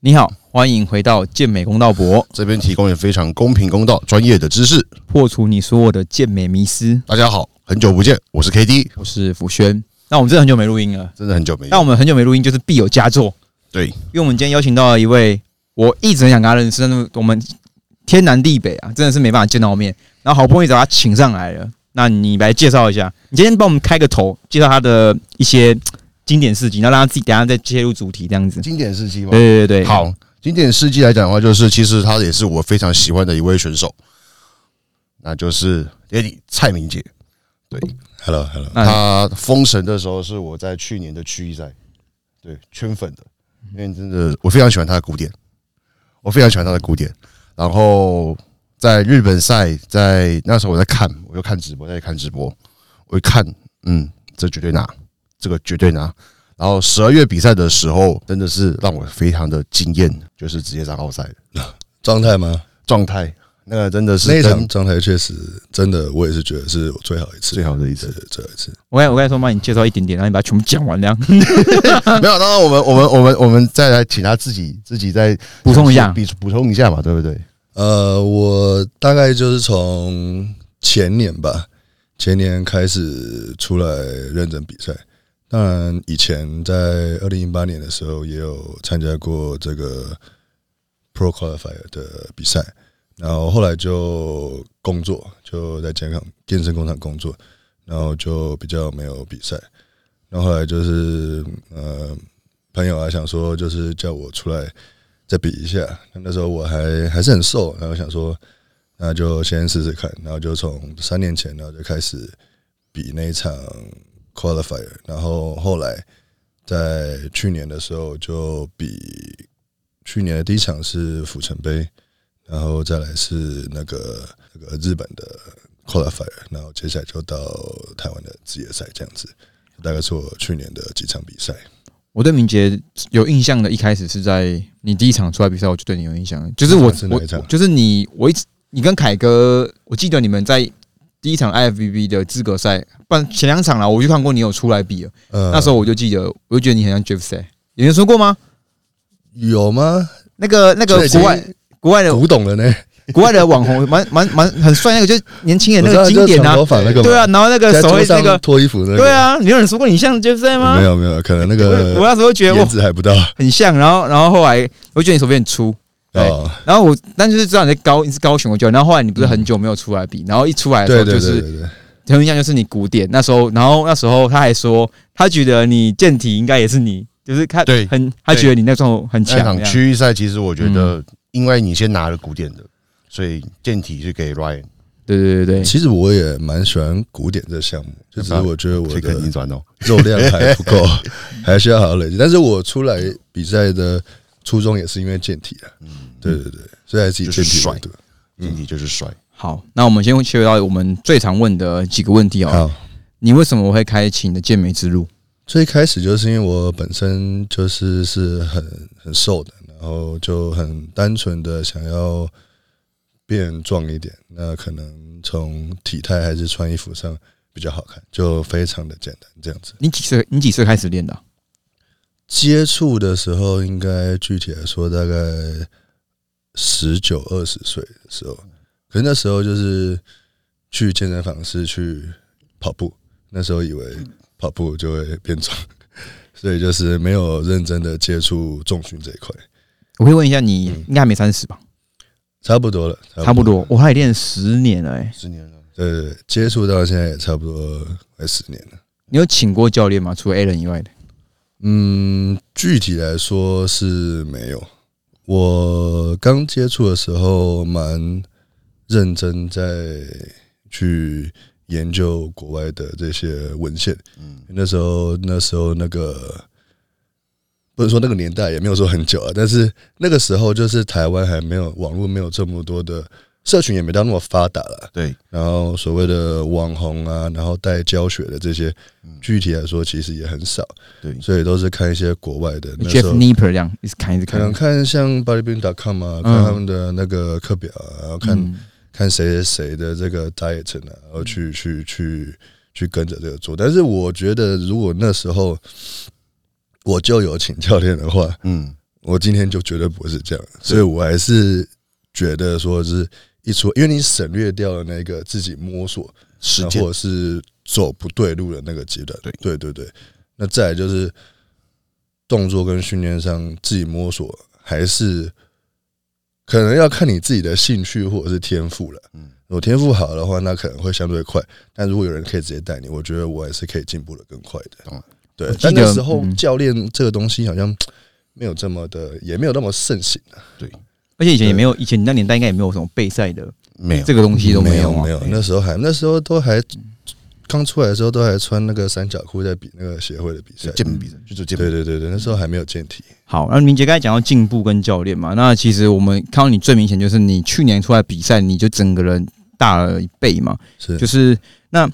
你好，欢迎回到健美公道博，这边提供也非常公平公道、专业的知识。破除你所有的健美迷思。大家好，很久不见，我是 K D，我是福轩。那我们真的很久没录音了，真的很久没。那我们很久没录音，就是必有佳作。对，因为我们今天邀请到了一位，我一直很想跟他认识，但是我们天南地北啊，真的是没办法见到面。然后好不容易找他请上来了，那你来介绍一下，你今天帮我们开个头，介绍他的一些经典事迹，然后让他自己等下再切入主题，这样子。经典事迹吗？对对对对，好，经典事迹来讲的话，就是其实他也是我非常喜欢的一位选手，那就是 Eddie 蔡明杰。对，Hello Hello，他封神的时候是我在去年的区域赛，对圈粉的，因为真的我非常喜欢他的古典，我非常喜欢他的古典。然后在日本赛，在那时候我在看，我就看直播，在看直播，我一看，嗯，这绝对拿，这个绝对拿。然后十二月比赛的时候，真的是让我非常的惊艳，就是直接上奥赛的 状态吗？状态，那个真的是那一场状态确实真的，我也是觉得是我最好一次，最好的一次。最好一次。我刚我刚才说帮你介绍一点点，然后你把它全部讲完，这样 没有，当然我们我们我们我们再来请他自己自己再补充一下。补补充一下嘛，对不对？呃，我大概就是从前年吧，前年开始出来认真比赛。当然，以前在二零一八年的时候也有参加过这个 Pro Qualifier 的比赛，然后后来就工作，就在健康健身工厂工作，然后就比较没有比赛。然后后来就是呃，朋友啊想说，就是叫我出来再比一下。那时候我还还是很瘦，然后想说，那就先试试看。然后就从三年前，然后就开始比那一场 qualifier，然后后来在去年的时候就比去年的第一场是府城杯，然后再来是那个那个日本的 qualifier，然后接下来就到台湾的职业赛这样子。大概是我去年的几场比赛。我对明杰有印象的，一开始是在你第一场出来比赛，我就对你有印象。就是我我就是你，我一直你跟凯哥，我记得你们在第一场 IFBB 的资格赛，不然前两场啦，我就看过你有出来比了。呃那时候我就记得，我就觉得你很像 Jeff Say，有人说过吗？有吗？那个那个国外国外的古董了呢？国外的网红，蛮蛮蛮很帅，那个就是年轻人那个经典啊我知道就是长头，发那个嘛，对啊，然后那个手会那个，脱衣服那个，对，啊，你有人说过你像 Jeff Say 吗？没有没有，可能那我我个那时候觉得哇颜值还不到很像，然后然后后来我觉得你手臂很粗，对，哦。然后我但就是知道你在高你是高雄我就，然后后来你不是很久没有出来比，然后一出来的时对对候就是对对对，很有印象就是你古典那时候，然后那时候他还说他觉得你健体应该也是你，就是他对很他觉得你那时候很那场强，区域赛，其实我觉嗯。得，因为你先拿了古典的，所以健体是给 Ryan，对对对对，其实我也蛮喜欢古典这项目，就是我觉得我这个的。肉量还不够，还需要好好累积。但是我出来比赛的初衷也是因为健体啊，嗯，对对对，所以还是以健体为主。健体就是帅。好，那我们先切回到我们最常问的几个问题哦，好，你为什么会开启你的健美之路？最开始就是因为我本身就是是很很瘦的，然后就很单纯的想要变壮一点，那可能从体态还是穿衣服上比较好看，就非常的简单这样子。你几岁？你几岁开始练的啊？接触的时候，应该具体来说大概十九二十岁的时候，可是那时候就是去健身房是去跑步，那时候以为跑步就会变壮，所以就是没有认真的接触重训这一块，我可以问一下，你嗯应该还没三十吧？差不多了，差不多，我还练十年了哎。十年了，对对对，接触到现在也差不多快十年了。你有请过教练吗？除了 A 人以外的？嗯，具体来说是没有。我刚接触的时候蛮认真在去研究国外的这些文献。嗯，那时候那时候那个不是说那个年代，也没有说很久啊，但是那个时候就是台湾还没有网络，没有这么多的社群，也没到那么发达了。对，然后所谓的网红啊，然后带教学的这些，具体来说其实也很少，对。所以都是看一些国外的。那时 Jeff 候 Nipper 这样，一直看一直看。可能。看像 bodybuilding.com 啊，看他们的那个课表啊，然后看、嗯。看谁谁的这个 diet 呢，然后去去去去跟着这个做。但是我觉得，如果那时候我就有请教练的话，嗯，我今天就绝对不会是这样，所以我还是觉得说是一出，因为你省略掉了那个自己摸索或时间者是走不对路的那个阶段。对对对对，那再来就是动作跟训练上自己摸索，还是可能要看你自己的兴趣或者是天赋了。嗯如果天赋好的话，那可能会相对快；但如果有人可以直接带你，我觉得我还是可以进步的更快的。对但那时候嗯教练这个东西好像没有这么的，也没有那么盛行啊。而且以前也没有，以前你那年代应该也没有什么备赛的没有这个东西都没有啊没有，那时候还那时候都还刚出来的时候都还穿那个三角裤在比那个协会的比赛。健美比赛，就是健美。对对对对，那时候还没有健体。好，那明杰刚才讲到进步跟教练嘛，那其实我们看到你最明显就是你去年出来比赛，你就整个人大了一倍嘛。是就是那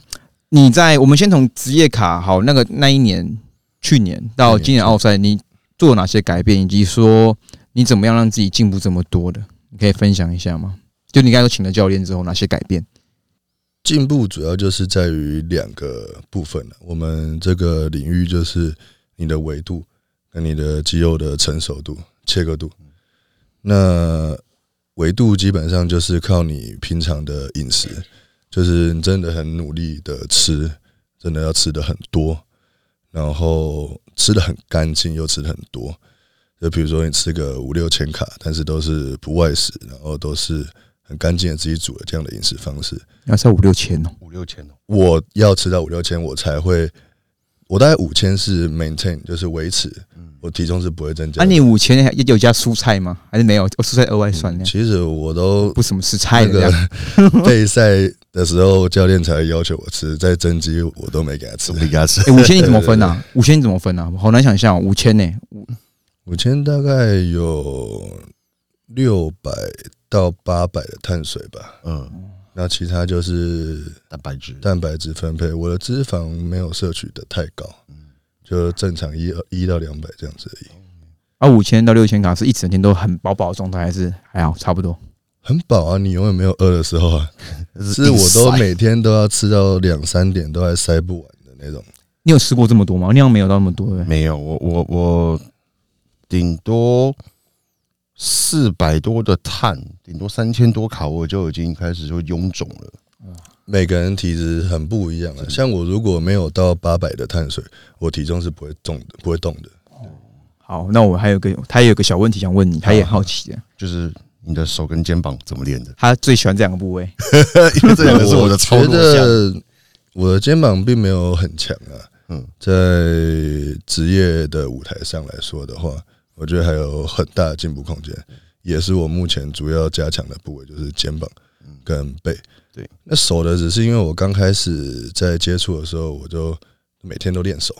你在我们先从职业卡好那个那一年，去年到今年奥赛，你做了哪些改变，以及说你怎么样让自己进步这么多的，你可以分享一下吗？就你刚才都请了教练之后，哪些改变？进步主要就是在于两个部分了。我们这个领域就是你的维度跟你的肌肉的成熟度、切割度。那维度基本上就是靠你平常的饮食，就是你真的很努力的吃，真的要吃的很多，然后吃的很干净又吃的很多。就比如说你吃个五六千卡，但是都是不外食，然后都是很干净的自己煮的这样的饮食方式。要才五六千哦，五六千哦，我要吃到五六千，我才会，我大概五千是 maintain，就是维持，我体重是不会增加啊，你五千也有加蔬菜吗？还是没有？哦蔬菜额外算呢？其实我都不怎么吃菜的这样。个 备赛的时候，教练才要求我吃，在增肌我都没给他吃怎。么给他吃？哎，五千你怎么分啊？五千你怎么分啊？好难想象哦，五千呢？五千大概有六百到八百的碳水吧，嗯，那其他就是蛋白质，蛋白质分配。我的脂肪没有摄取的太高，嗯就正常一一到两百这样子而已。啊，五千到六千卡是一整天都很饱饱的状态，还是还好差不多？很饱啊，你永远没有饿的时候啊。是我都每天都要吃到两三点，都还塞不完的那种。你有吃过这么多吗？那样没有到那么多，没有，我我我顶多四百多的碳，顶多三千多卡，我就已经开始就臃肿了。每个人体质很不一样啊。像我如果没有到八百的碳水，我体重是不会动的，不会动的。好，那我还有个，他也有个小问题想问你，他也好奇的，就是你的手跟肩膀怎么练的？他最喜欢这两个部位。因为这两个是我的操觉我的肩膀并没有很强啊。嗯在职业的舞台上来说的话，我觉得还有很大的进步空间，也是我目前主要加强的部位，就是肩膀跟背。对，那手的只是因为我刚开始在接触的时候，我就每天都练手。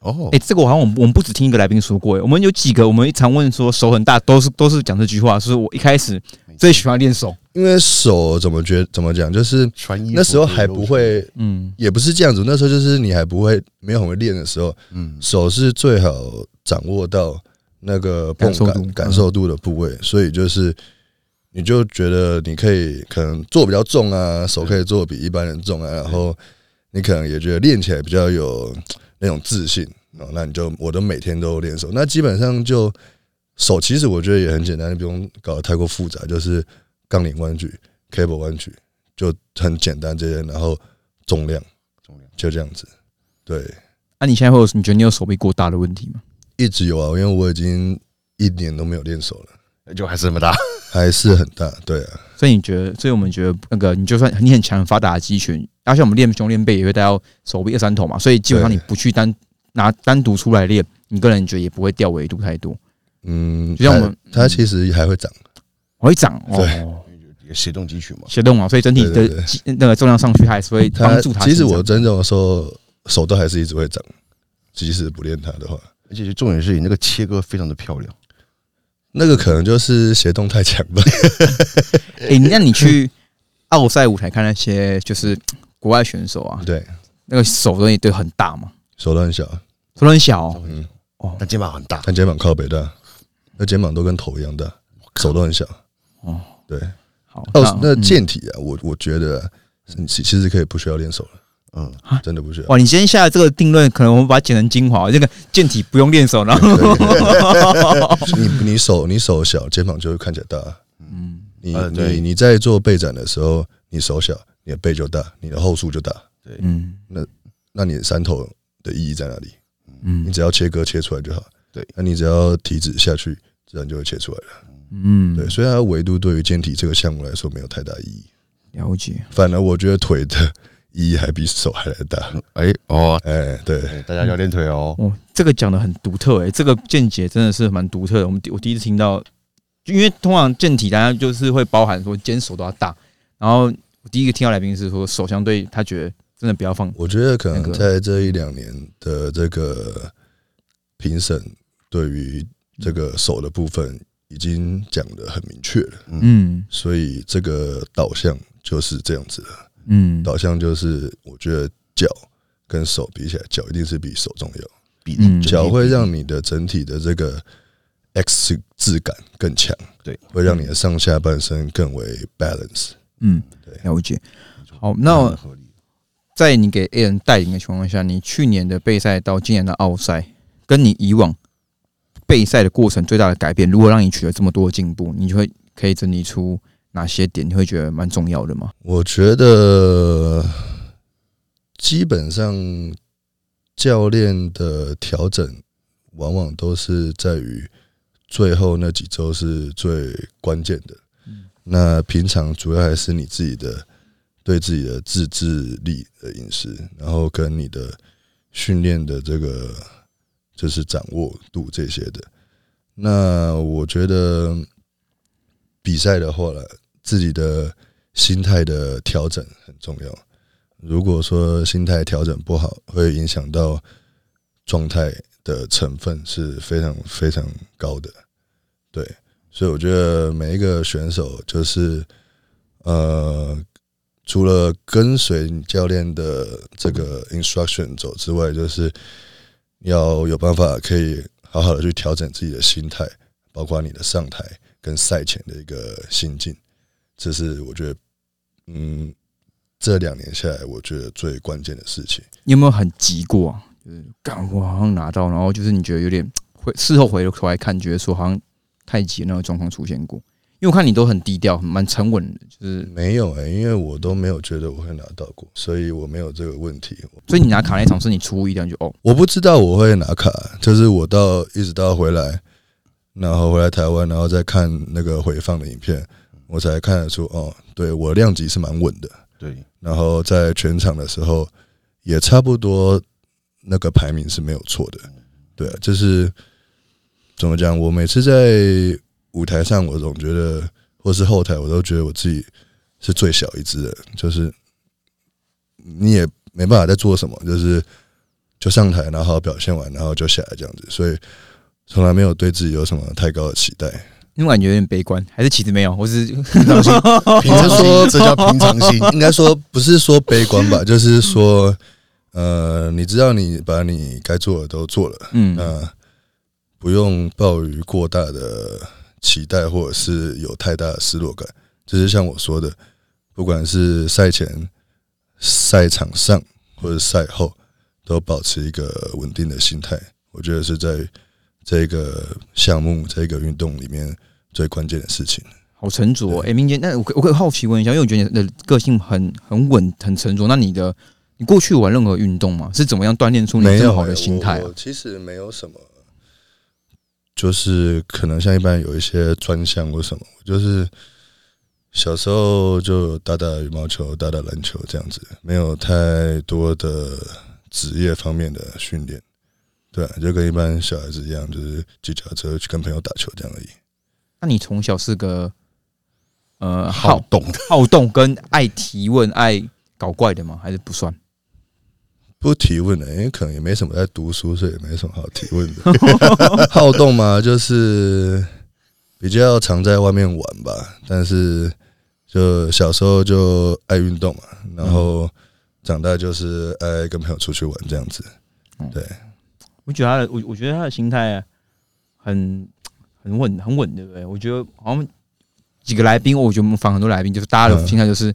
哦哎、，这个我好像我们我们不止听一个来宾说过、哎，我们有几个我们常问说手很大，都是都是讲这句话，是我一开始最喜欢练手。因为手怎么觉怎么讲，就是那时候还不会，嗯，也不是这样子。那时候就是你还不会，没有很会练的时候，嗯手是最好掌握到那个泵感感感受度的部位，所以就是你就觉得你可以可能做比较重啊，手可以做比一般人重啊，然后你可能也觉得练起来比较有那种自信哦，那你就我都每天都练手，那基本上就手其实我觉得也很简单，你不用搞得太过复杂，就是杠铃弯举、cable 弯举就很简单这些，然后重量重量。就这样子，对。那、啊你现在会有你觉得你有手臂过大的问题吗？一直有啊，因为我已经一年都没有练手了，就还是那么大。还是很大。对啊，所以你觉得，所以我们觉得那个你就算你很强很发达的肌群，而且我们练胸练背也会带到手臂二三头嘛，所以基本上你不去单拿单独出来练，你个人觉得也不会掉维度太多，嗯，就像我们它它其实还会长，会长哦。也协动肌群嘛，协动啊，所以整体的那个重量上去，它还是会帮助它。其实我真正的时候手都还是一直会长，即使不练它的话，而且重点是你那个切割非常的漂亮。那个可能就是协动太强吧。诶，那你去奥赛舞台看那些就是国外选手啊，对，那个手都都很大嘛，手都很小，手都很小哦。嗯，但肩膀很大，但肩膀靠北大，那肩膀都跟头一样大，手都很小。哦，对，好，哦，那嗯。健体啊，我我觉得其其实可以不需要练手了。嗯，真的不需要。哇，你今天下的这个定论，可能我们把它剪成精华，这个健体不用练手，然后 你你手你手小，肩膀就会看起来大。嗯你你你在做背展的时候，你手小，你的背就大，你的后束就大。对嗯那那你的山头的意义在哪里？嗯你嗯只要切割切出来就好。对，那你只要体脂下去，自然就会切出来了。嗯，对，所以它维度对于健体这个项目来说没有太大意义，了解。反而我觉得腿的意义还比手还来大。哎哦，哎，对，哎大家要练腿哦。哦，这个讲的很独特哎、这个见解真的是蛮独特的。我们第我第一次听到，就因为通常健体大家就是会包含说肩手都要大，然后我第一个听到来宾是说手相对他觉得真的不要放，我觉得可能在这一两年的这个评审对于这个手的部分已经讲的很明确了，嗯所以这个导向就是这样子的。嗯导向就是我觉得脚跟手比起来，脚一定是比手重要。比脚会让你的整体的这个 X 质感更强，对，会让你的上下半身更为 balance。嗯对，了解。好，那。在你给 A 人带领的情况下，你去年的备赛到今年的奥赛，跟你以往备赛的过程最大的改变，如果让你取得这么多的进步，你就会可以整理出哪些点，你会觉得蛮重要的吗？我觉得基本上教练的调整往往都是在于最后那几周是最关键的。那平常主要还是你自己的对自己的自制力的饮食，然后跟你的训练的这个就是掌握度这些的。那我觉得比赛的话呢，自己的心态的调整很重要。如果说心态调整不好，会影响到状态的成分是非常非常高的。对，所以我觉得每一个选手就是呃，除了跟随教练的这个 instruction 走之外，就是要有办法可以好好的去调整自己的心态，包括你的上台跟赛前的一个心境。这是我觉得，嗯，这两年下来，我觉得最关键的事情。你有没有很急过啊？就是干我好像拿到，然后就是你觉得有点会事后回头来看，觉得说好像太急的那个状况出现过。因为我看你都很低调，蛮沉稳的，就是没有哎、因为我都没有觉得我会拿到过，所以我没有这个问题。所以你拿卡那场是你出乎意料就哦，我不知道我会拿卡，就是我到一直到回来，然后回来台湾，然后再看那个回放的影片，我才看得出哦，对我量级是蛮稳的。对，然后在全场的时候也差不多，那个排名是没有错的。对啊，就是怎么讲？我每次在舞台上，我总觉得，或是后台，我都觉得我自己是最小一只的，就是你也没办法再做什么，就是就上台，然后表现完，然后就下来这样子。所以从来没有对自己有什么太高的期待。因为感觉有点悲观，还是其实没有，我只是 平常心，平常心，这叫 平常心。应该说不是说悲观吧，就是说，呃，你知道你把你该做的都做了，嗯那不用抱于过大的期待，或者是有太大的失落感。就是像我说的，不管是赛前、赛场上或者赛后，都保持一个稳定的心态。我觉得是在这个项目、这个运动里面最关键的事情。好沉着、哦。哎、明杰，那我可我可以好奇问一下，因为我觉得你的个性很很稳、很沉着。那你的你过去玩任何运动吗？是怎么样锻炼出你没有这么好的心态、啊我我？其实没有什么，就是可能像一般有一些专项或什么，我就是小时候就打打羽毛球、打打篮球这样子，没有太多的职业方面的训练。对、啊，就跟一般小孩子一样，就是骑脚踏车去跟朋友打球这样而已。那你从小是个呃好好动，好动跟爱提问、爱搞怪的吗？还是不算？不提问的，因为可能也没什么在读书，所以也没什么好提问的。好动嘛，就是比较常在外面玩吧，但是就小时候就爱运动嘛，然后长大就是爱跟朋友出去玩这样子。对，我觉得他的，我我觉得他的心态很很稳，很稳，对不对？我觉得好像几个来宾，我觉得我们访很多来宾，就是大家的嗯心态就是，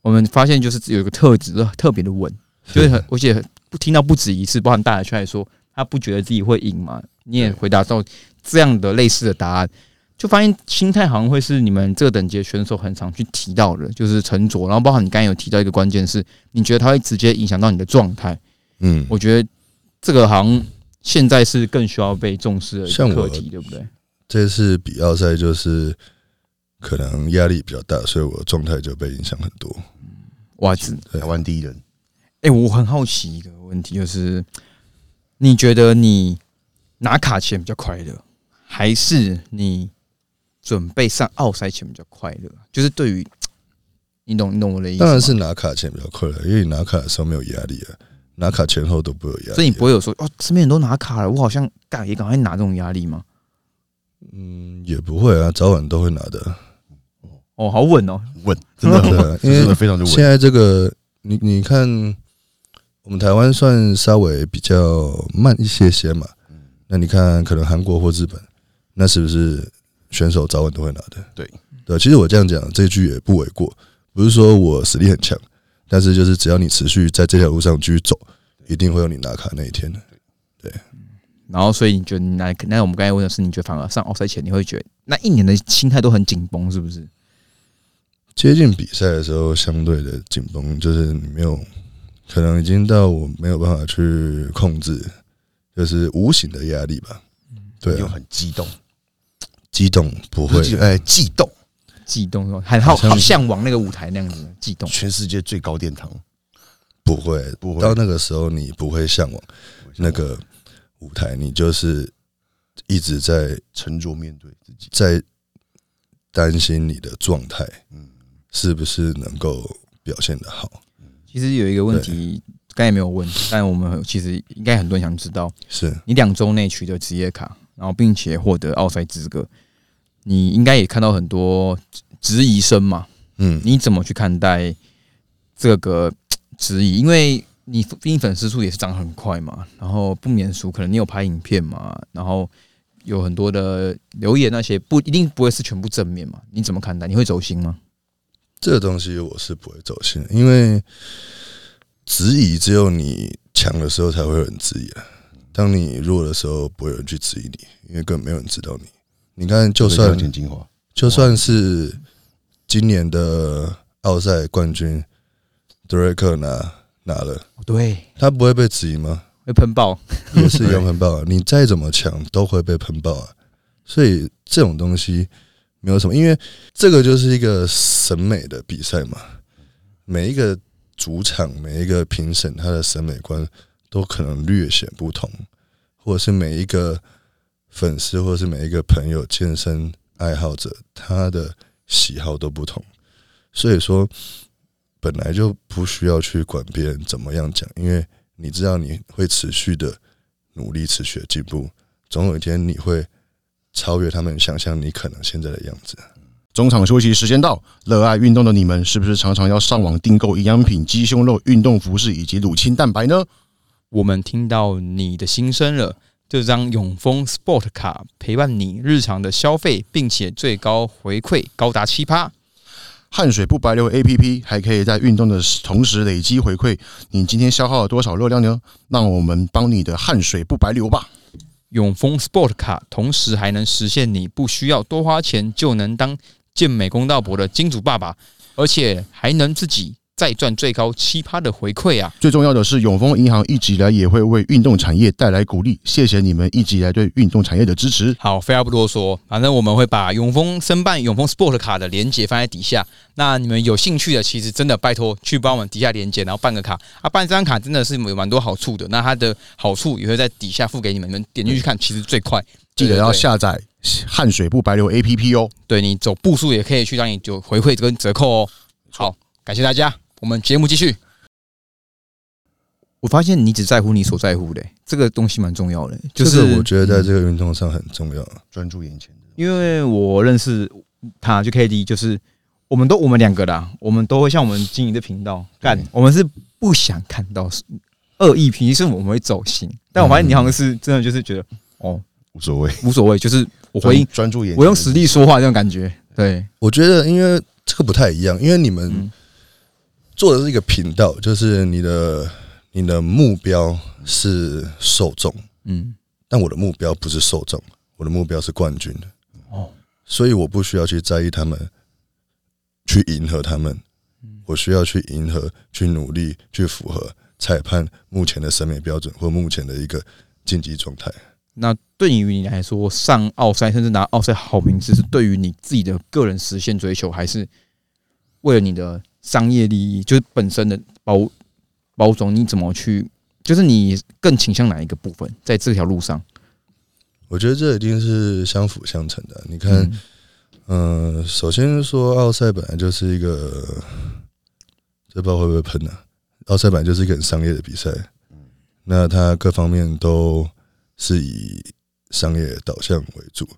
我们发现就是有一个特质，特别的稳。就是很，而且不听到不止一次，包含大家出来说，他不觉得自己会赢嘛？你也回答到这样的类似的答案，就发现心态好像会是你们这个等级的选手很常去提到的，就是沉着。然后包括你刚才有提到一个关键是，你觉得它会直接影响到你的状态。嗯，我觉得这个好像现在是更需要被重视的一个课题，对不对？这次比奥赛就是可能压力比较大，所以我的状态就被影响很多。哇，子，对台湾第一人，哎、我很好奇一个问题，就是你觉得你拿卡前比较快乐，还是你准备上奥赛前比较快乐？就是对于你懂你懂我的意思？当然是拿卡前比较快乐，因为你拿卡的时候没有压力啊，拿卡前后都不会有压力啊。所以你不会有说哦，身边人都拿卡了，我好像干也赶快拿这种压力吗？嗯，也不会啊，早晚都会拿的。哦，好稳哦，稳，真的对啊因为真的非常的稳。现在这个，你你看，我们台湾算稍微比较慢一些些嘛。那你看，可能韩国或日本，那是不是选手早晚都会拿的？对对，其实我这样讲，这句也不为过。不是说我实力很强，但是就是只要你持续在这条路上继续走，一定会有你拿卡那一天的。对然后所以你觉得你拿那我们刚才问的是，你觉得反而上奥赛前你会觉得那一年的心态都很紧绷，是不是？接近比赛的时候，相对的紧绷，就是你没有可能已经到我没有办法去控制，就是无形的压力吧。对又啊，很激动，激动不会哎，悸动，悸动？很好好向往那个舞台那样子的悸动。全世界最高殿堂，不会，不会到那个时候你不会向往那个舞台，你就是一直在沉着面对自己。在担心你的状态嗯，是不是能够表现的好。其实有一个问题，刚才没有问，但我们其实应该很多人想知道，是你两周内取得职业卡，然后并且获得奥赛资格，你应该也看到很多质疑声嘛？嗯，你怎么去看待这个质疑？因为你毕竟粉丝数也是涨很快嘛，然后不免俗，可能你有拍影片嘛，然后有很多的留言那些不一定不会是全部正面嘛？你怎么看待？你会走心吗？这个东西我是不会走心的，因为质疑只有你强的时候才会有人质疑啊。当你弱的时候，不会有人去质疑你，因为根本没有人知道你。你看，就算简精华，就算是今年的奥赛冠军德瑞克拿拿了，对，他不会被质疑吗？会喷爆。也是一样喷爆啊！你再怎么强，都会被喷爆啊！所以这种东西没有什么，因为这个就是一个审美的比赛嘛。每一个主场，每一个评审，他的审美观都可能略显不同，或者是每一个粉丝，或者是每一个朋友、健身爱好者，他的喜好都不同。所以说，本来就不需要去管别人怎么样讲，因为你知道你会持续的努力、持续的进步，总有一天你会超越他们想象你可能现在的样子。中场休息时间到，热爱运动的你们是不是常常要上网订购营养品、鸡胸肉、运动服饰以及乳清蛋白呢？我们听到你的心声了。这张永丰 Sport 卡陪伴你日常的消费，并且最高回馈高达七趴。汗水不白流 A P P 还可以在运动的同时累积回馈，你今天消耗了多少热量呢？让我们帮你的汗水不白流吧。永丰 Sport 卡同时还能实现你不需要多花钱就能当健美公道博的金主爸爸，而且还能自己再赚最高七趴的回馈啊！最重要的是，永丰银行一直以来也会为运动产业带来鼓励，谢谢你们一直以来对运动产业的支持。好，废话不多说，反正我们会把永丰申办永丰 Sport 卡的链接放在底下。那你们有兴趣的，其实真的拜托去帮我们底下链接，然后办个卡啊！办这张卡真的是有蛮多好处的。那它的好处也会在底下付给你们，你们点进去看，其实最快。记得要下载汗水不白流 A P P 哦。对你走步数也可以去让你就回馈跟折扣哦。好，感谢大家，我们节目继续。我发现你只在乎你所在乎的、这个东西蛮重要的、就是我觉得在这个运动上很重要。专注眼前的，因为我认识他，就 K D，就是我们都我们两个啦，我们都会像我们经营的频道干，我们是不想看到恶意评，是我们会走心。但我发现你好像是真的就是觉得哦无所谓。无所谓，就是我回应，专注眼，我用实力说话这种感觉。对，我觉得，因为这个不太一样，因为你们嗯做的是一个频道，就是你的你的目标是受众，嗯，但我的目标不是受众，我的目标是冠军。哦，所以我不需要去在意他们，去迎合他们，我需要去迎合，去努力，去符合裁判目前的审美标准或目前的一个竞技状态。那对于你来说，上奥赛甚至拿奥赛好名次，是对于你自己的个人实现追求，还是为了你的商业利益？就是本身的包包装，你怎么去？就是你更倾向哪一个部分？在这条路上，我觉得这一定是相辅相成的。你看，嗯嗯、首先说奥赛本来就是一个，这不知道会不会喷呢、奥赛本来就是一个很商业的比赛，那它各方面都是以商业导向为主，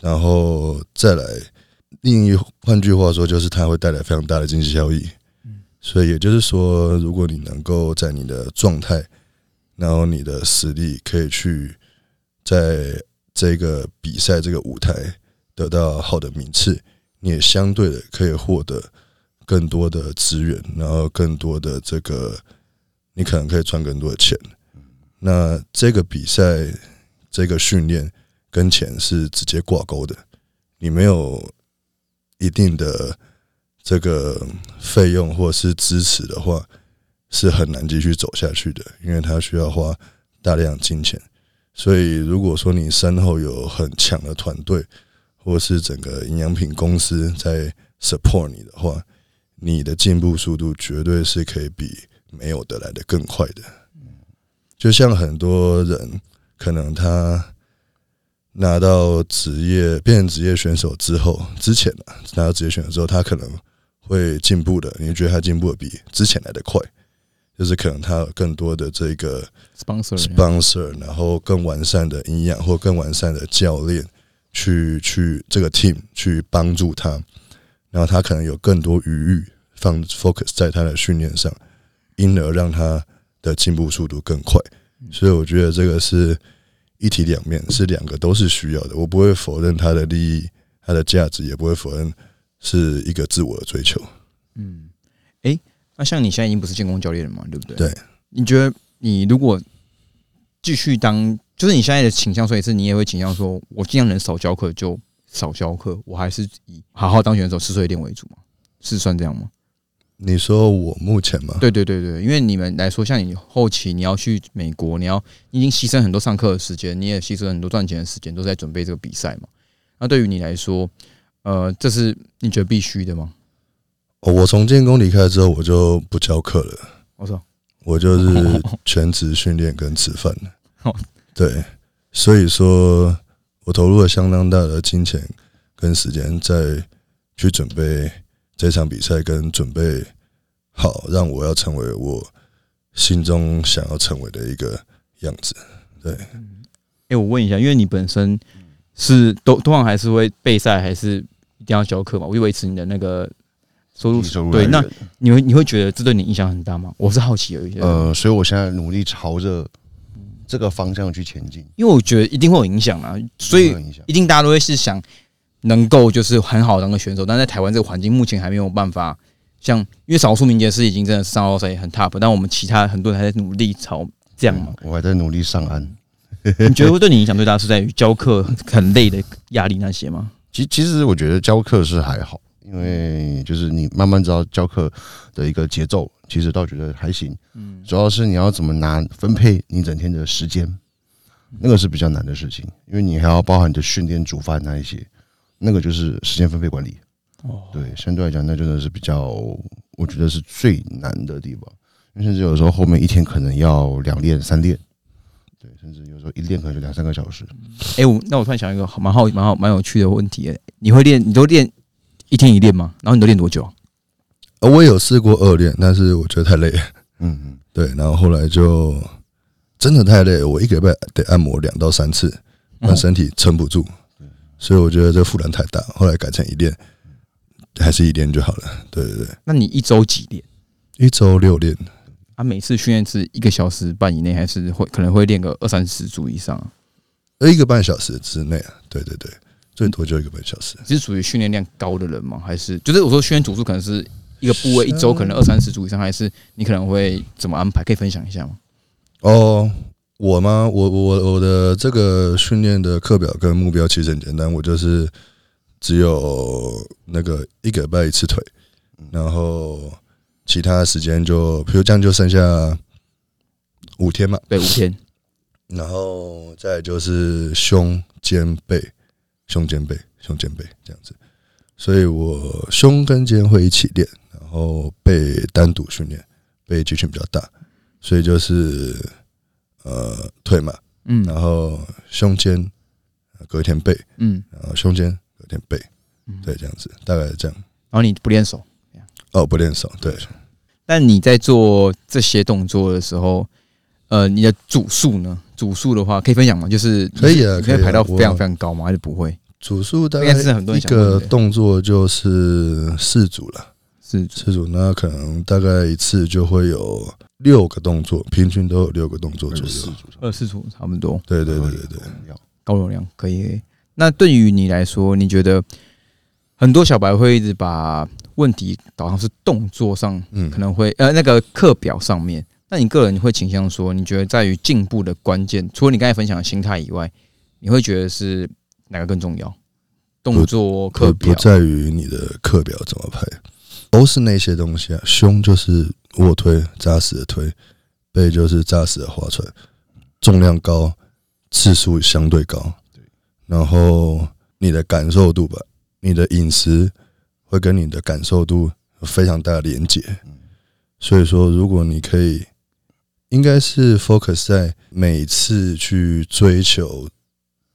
然后再来，另一换句话说，就是它会带来非常大的经济效益。所以也就是说，如果你能够在你的状态，然后你的实力可以去在这个比赛这个舞台得到好的名次，你也相对的可以获得更多的资源，然后更多的这个，你可能可以赚更多的钱。那这个比赛、这个训练跟钱是直接挂钩的，你没有一定的这个费用或是支持的话，是很难继续走下去的，因为它需要花大量金钱。所以，如果说你身后有很强的团队，或是整个营养品公司在 support 你的话，你的进步速度绝对是可以比没有的来的更快的。就像很多人可能他拿到职业变成职业选手之后，之前呢、拿到职业选手之后，他可能会进步的，你觉得他进步的比之前来的快，就是可能他有更多的这个 sponsor sponsor，然后更完善的营养或更完善的教练去去这个 team 去帮助他，然后他可能有更多余裕放 focus 在他的训练上，因而让他的进步速度更快。所以我觉得这个是一体两面，是两个都是需要的。我不会否认他的利益、他的价值，也不会否认是一个自我的追求。嗯，诶，那像你现在已经不是建工教练了嘛，对不对？对。你觉得你如果继续当，就是你现在的倾向，所以是你也会倾向说，我尽量能少教课就少教课，我还是以好好当选手、吃碎练为主嘛？是算这样吗？你说我目前吗？对对对对，因为你们来说，像你后期你要去美国，你要你已经牺牲很多上课的时间，你也牺牲很多赚钱的时间，都在准备这个比赛嘛。那对于你来说，呃，这是你觉得必须的吗？哦我从建工离开之后，我就不教课了。我说，我就是全职训练跟吃饭 哦对，所以说我投入了相当大的金钱跟时间在去准备这场比赛，跟准备好让我要成为我心中想要成为的一个样子。对哎、我问一下，因为你本身是都通常还是会备赛，还是一定要教课嘛？我就维持你的那个收入收入对，那你会你会觉得这对你影响很大吗？我是好奇而已。呃，呃，所以我现在努力朝着这个方向去前进，因为我觉得一定会有影响啊，所以一定大家都会是想能够就是很好当个选手，但在台湾这个环境目前还没有办法像，因为少数民间是已经真的上奥赛很 top，但我们其他很多人还在努力朝这样嘛。我还在努力上岸。你觉得会对你影响最大是在于教课很累的压力那些吗？其其实我觉得教课是还好，因为就是你慢慢知道教课的一个节奏，其实倒觉得还行。嗯，主要是你要怎么拿分配你整天的时间，那个是比较难的事情，因为你还要包含你的训练、煮饭那一些，那个就是时间分配管理。哦，对，相对来讲，那真的是比较，我觉得是最难的地方。因为甚至有时候后面一天可能要两练、三练，对，甚至有时候一练可能就两三个小时。哎、我那我突然想一个蛮好蛮好蛮有趣的问题、欸，你会练？你都练一天一练吗？然后你都练多久啊？呃我也有试过二练，但是我觉得太累了。嗯嗯，对，然后后来就真的太累，我一个礼拜得按摩两到三次，让身体撑不住，所以我觉得这负担太大。后来改成一练，还是一练就好了。对对对，那你一周几练？一周六练，啊，每次训练是一个小时半以内，还是会可能会练个二三十组以上啊？呃，一个半小时之内啊。对对对，最多就一个半小时。是属于训练量高的人吗？还是就是我说训练组数可能是一个部位一周可能二三十组以上，还是你可能会怎么安排？可以分享一下吗？哦，我吗？我我我的这个训练的课表跟目标其实很简单，我就是只有那个一个礼拜一次腿，然后其他时间就比如这样就剩下五天嘛，对，五天，然后再就是胸肩背，胸肩背，胸肩背这样子，所以我胸跟肩会一起练，然后背单独训练，背肌群比较大，所以就是呃腿嘛，嗯然后胸肩呃隔一天背，嗯，然后胸肩隔一天背嗯，对，这样子大概是这样。然后你不练手，哦，不练手，对，但你在做这些动作的时候，呃，你的组数呢？组数的话可以分享吗？就是可以啊可以排到非常非常高吗？还是不会？组数大应概该是很多人一个动作就是四组了。是四组，那可能大概一次就会有六个动作，平均都有六个动作左右。四组二四组差不多，对对对对对，高容量可以。那对于你来说，你觉得很多小白会一直把问题导向是动作上，嗯，可能会呃那个课表上面。那你个人会倾向说，你觉得在于进步的关键，除了你刚才分享的心态以外，你会觉得是哪个更重要？动作课表在于你的课表怎么排，都是那些东西啊。胸就是卧推，扎实的推；背就是扎实的划船，重量高，次数相对高。然后你的感受度吧，你的饮食会跟你的感受度有非常大的连接。所以说，如果你可以，应该是 focus 在每次去追求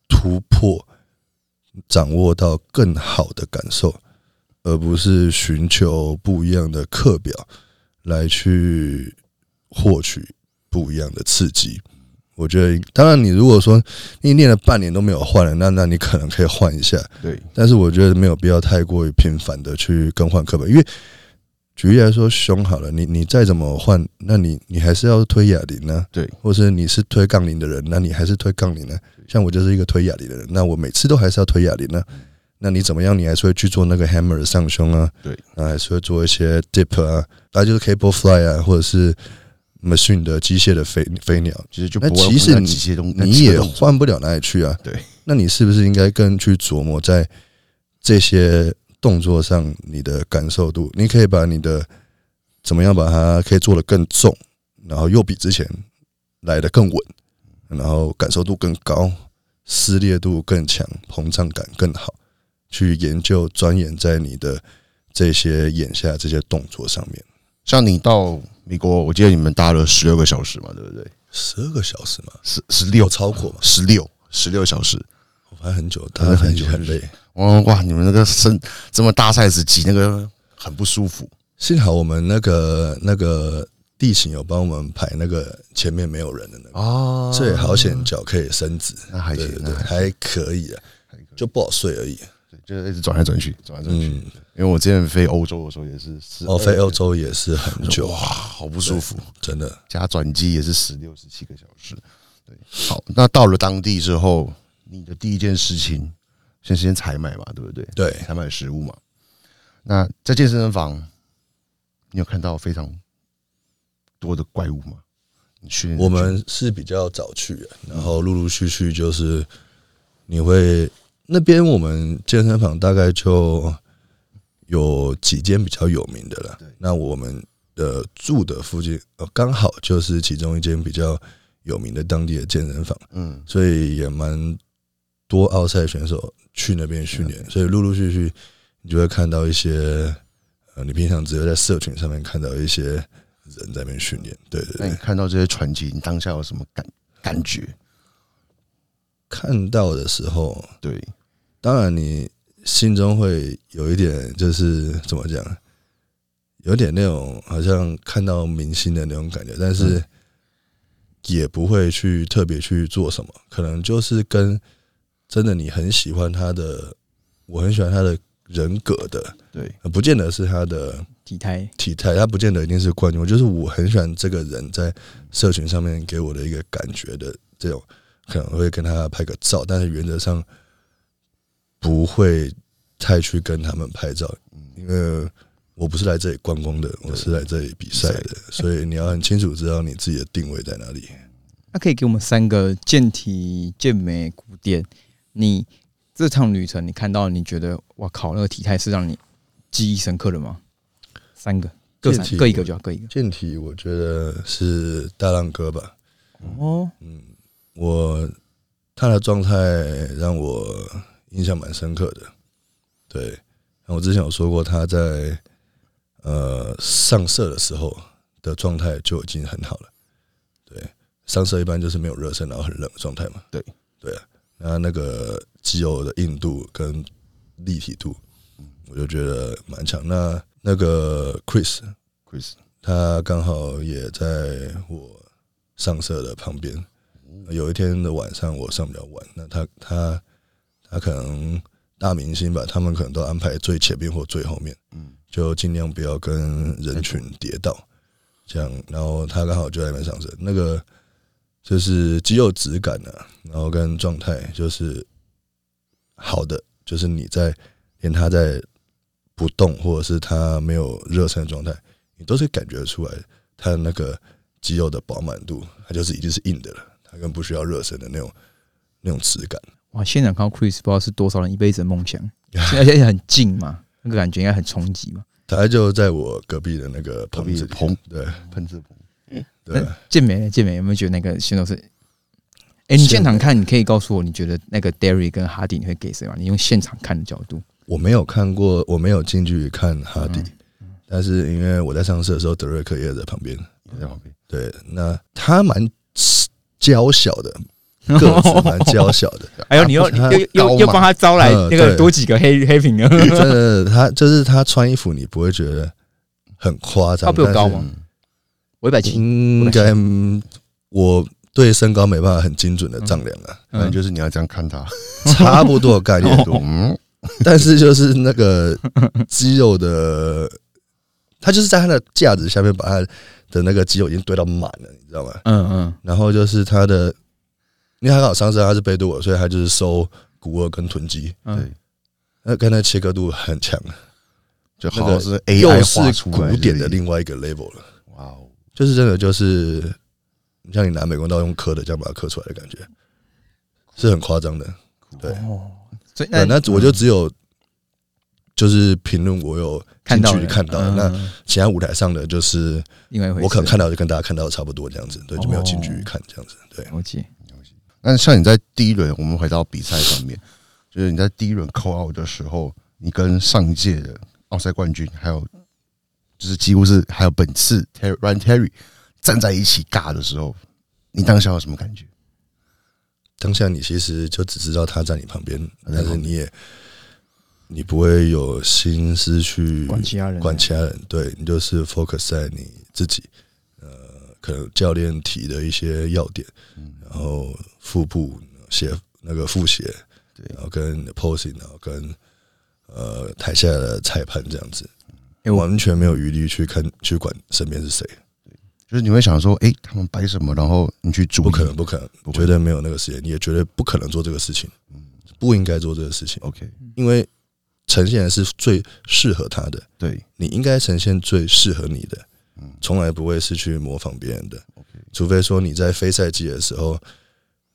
突破，掌握到更好的感受，而不是寻求不一样的课表来去获取不一样的刺激。我觉得，当然，你如果说你练了半年都没有换了，那那你可能可以换一下。对，但是我觉得没有必要太过于频繁的去更换课本，因为举例来说，胸好了，你你再怎么换，那你你还是要推哑铃呢，对，或是你是推杠铃的人，那你还是推杠铃呢。像我就是一个推哑铃的人，那我每次都还是要推哑铃呢。那你怎么样？你还是会去做那个 hammer 的上胸啊，对，那还是会做一些 dip 啊，那就是 cable fly 啊，或者是 machine 的机械的飞飞鸟，其实就那不会那其实你你也换不了哪里去啊。对，那你是不是应该更去琢磨在这些动作上你的感受度？你可以把你的怎么样把它可以做得更重，然后又比之前来的更稳，然后感受度更高，撕裂度更强，膨胀感更好，去研究钻研在你的这些眼下这些动作上面。像你到美国，我记得你们搭了十六个小时嘛，对不对？十二个小时嘛，十十六超过嘛？十六十六小时。我反正很久，大家很久很累。哇哇！你们那个身这么大 size 挤那个很不舒服。幸好我们那个那个地形有帮我们排那个前面没有人的那个，哦这也好险，脚可以伸直，那还行对对对，那还还可以啊，就不好睡而已。对，就是一直转来转去，转来转去。嗯，因为我之前飞欧洲的时候也是12，哦，飞欧洲也是很久哇，，好不舒服。真的。加转机也是十六、十七个小时。对，好，那到了当地之后，你的第一件事情先先采买嘛，对不对？对，采买食物嘛。那在健身房，你有看到非常多的怪物吗？你训练的我们是比较早去的，然后陆陆续续就是你会那边我们健身房大概就有几间比较有名的了。对。那我们的住的附近呃刚好就是其中一间比较有名的当地的健身房，嗯，所以也蛮多奥赛选手去那边训练，所以陆陆续续你就会看到一些呃，你平常只有在社群上面看到一些人在那边训练。对对对。那你，看到这些传奇，你当下有什么感感觉？看到的时候，对，当然你心中会有一点，就是怎么讲，有点那种好像看到明星的那种感觉，但是也不会去特别去做什么，可能就是跟真的你很喜欢他的，我很喜欢他的人格的，对，不见得是他的体态，体态，他不见得一定是冠军，就是我很喜欢这个人在社群上面给我的一个感觉的这种，可能会跟他拍个照，但是原则上不会太去跟他们拍照，因为我不是来这里观光的，我是来这里比赛的，所以你要很清楚知道你自己的定位在哪里。那可以给我们三个健体、健美、古典，你这趟旅程你看到，你觉得哇靠，那个体态是让你记忆深刻的吗？三个，各三各一个就要，各一个。健体我觉得是大浪哥吧，哦，嗯我他的状态让我印象蛮深刻的。对，然后我之前有说过，他在呃上色的时候的状态就已经很好了。对，上色一般就是没有热身，然后很冷的状态嘛。对，对啊，那那个肌肉的硬度跟立体度，我就觉得蛮强。那那个 Chris Chris，他刚好也在我上色的旁边。有一天的晚上，我上比较晚，那他他他可能大明星吧，他们可能都安排最前面或最后面，嗯，就尽量不要跟人群跌到，这样。然后他刚好就在那边上身，那个就是肌肉质感啊，然后跟状态就是好的，就是你在连他在不动或者是他没有热身的状态，你都是感觉得出来他的那个肌肉的饱满度，它就是已经是硬的了，它更不需要热身的那种那种质感。哇！现场看到 Chris，不知道是多少人一辈子的梦想，而且很近嘛，那个感觉应该很冲击嘛。他就在我隔壁的那个隔棚子棚对喷子棚，对，健美，健美有没有觉得那个选手是？哎、你现场看，你可以告诉我，你觉得那个 Derry 跟哈迪你会给谁吗？你用现场看的角度，我没有看过，我没有近距离看哈迪，但是因为我在上市的时候，德瑞克也在旁边。也在旁边。对，那他蛮娇小的，个子蛮娇小的，哎呦，你又他又又又帮他招来嗯那个多几个黑黑屏的，真的，他就是他穿衣服你不会觉得很夸张，他比我高吗？一百七，应该嗯我对身高没办法很精准的丈量啊，反正就是你要这样看他，差不多的概念。嗯，但是就是那个肌肉的，他就是在他的架子下面把他的那个肌肉已经堆到满了，你知道吗？嗯嗯，然后就是他的，因为他刚好上身他是背对我，所以他就是收股二跟臀肌，嗯。对，那跟那切割度很强，就好像是 AI 画是出来古典的另外一个 level 了，哇哦，就是真的就是像你拿美工刀用刻的这样把它刻出来的感觉，是很夸张的。对，哦，所以对，那我就只有就是评论我有近距离看到的，嗯那其他舞台上的就是我可能看到就跟大家看到的差不多这样子，对，就没有近距离哦。看这样子，对。了解，那像你在第一轮，我们回到比赛上面，就是你在第一轮扣 out 的时候，你跟上一届的奥赛冠军，还有就是几乎是还有本次 Terry Ryan Terry 站在一起尬的时候，你当下有什么感觉？当下你其实就只知道他在你旁边，但是你也你不会有心思去管其他人。管其他人，对你就是 focus 在你自己，呃，可能教练提的一些要点，然后腹部斜那个腹斜，对。然后跟 posing，然后跟呃台下的裁判这样子，哎我完全没有余力去看去管身边是谁，就是你会想说，诶，他们摆什么，然后你去注意，不可能，不可能，不可能。绝对没有那个时间，你也绝对不可能做这个事情，不应该做这个事情。OK，因为呈现的是最适合他的，对。你应该呈现最适合你的。嗯，从来不会是去模仿别人的。除非说你在非赛季的时候，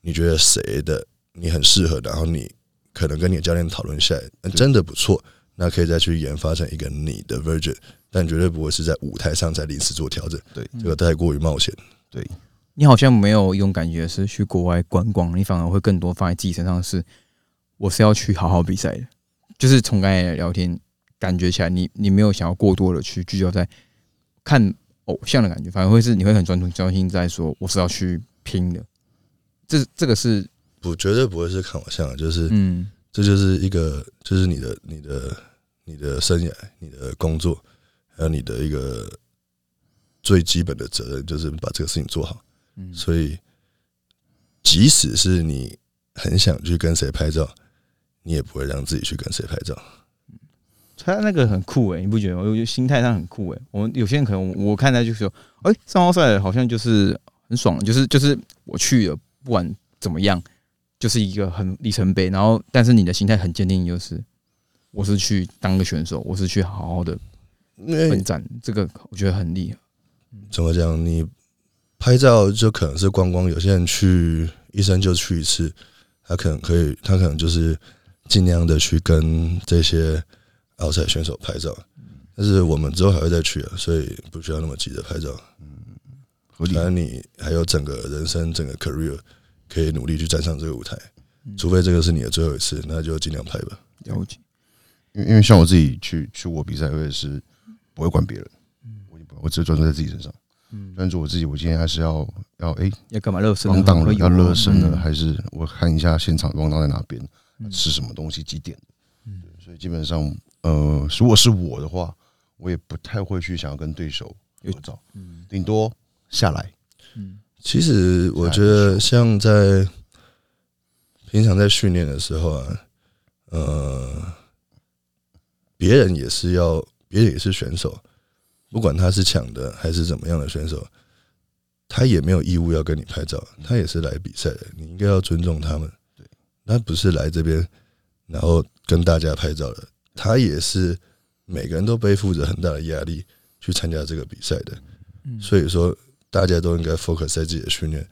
你觉得谁的你很适合，然后你可能跟你的教练讨论下来，呃真的不错，那可以再去研发成一个你的 version，但绝对不会是在舞台上才临时做调整，对。这个太过于冒险。对，你好像没有一种感觉是去国外观光，你反而会更多放在自己身上是，我是要去好好比赛的。就是从刚才聊天感觉起来你，你没有想要过多的去聚焦在看偶像的感觉，反而会是你会很专注专心在说我是要去拼的。这这个是不，绝对不会是看偶像，就是嗯这就是一个，就是你的、你的、你的生涯、你的工作，还有你的一个最基本的责任，就是把这个事情做好。嗯，所以，即使是你很想去跟谁拍照，你也不会让自己去跟谁拍照。他那个很酷诶、你不觉得吗？我觉得心态上很酷诶、我们有些人可能我看他就是说，哎、上奥赛好像就是很爽，就是就是我去了，不管怎么样，就是一个很里程碑。然后，但是你的心态很坚定，就是我是去当个选手，我是去好好的奋战，这个我觉得很厉害。怎么讲？你拍照就可能是观光，有些人去一生就去一次，他可能可以，他可能就是尽量的去跟这些奥赛选手拍照。但是我们之后还会再去啊，所以不需要那么急着拍照。合理当然，你还有整个人生、整个 career 可以努力去站上这个舞台，除非这个是你的最后一次，那就尽量拍吧。了解，因为因为像我自己去去我比赛，我也是不会管别人，我我只专注在自己身上，嗯，专注我自己。我今天还是要要哎，要干嘛热身了，要热身了，嗯还是我看一下现场帮档在哪边，嗯吃什么东西，几点？所以基本上，呃，如果是我的话，我也不太会去想要跟对手合照，嗯顶多下来。嗯其实我觉得，像在平常在训练的时候啊，呃，别人也是要，别人也是选手，不管他是抢的还是怎么样的选手，他也没有义务要跟你拍照，他也是来比赛的，你应该要尊重他们。对，他不是来这边然后跟大家拍照的，他也是每个人都背负着很大的压力去参加这个比赛的。嗯所以说大家都应该 focus 在自己的训练。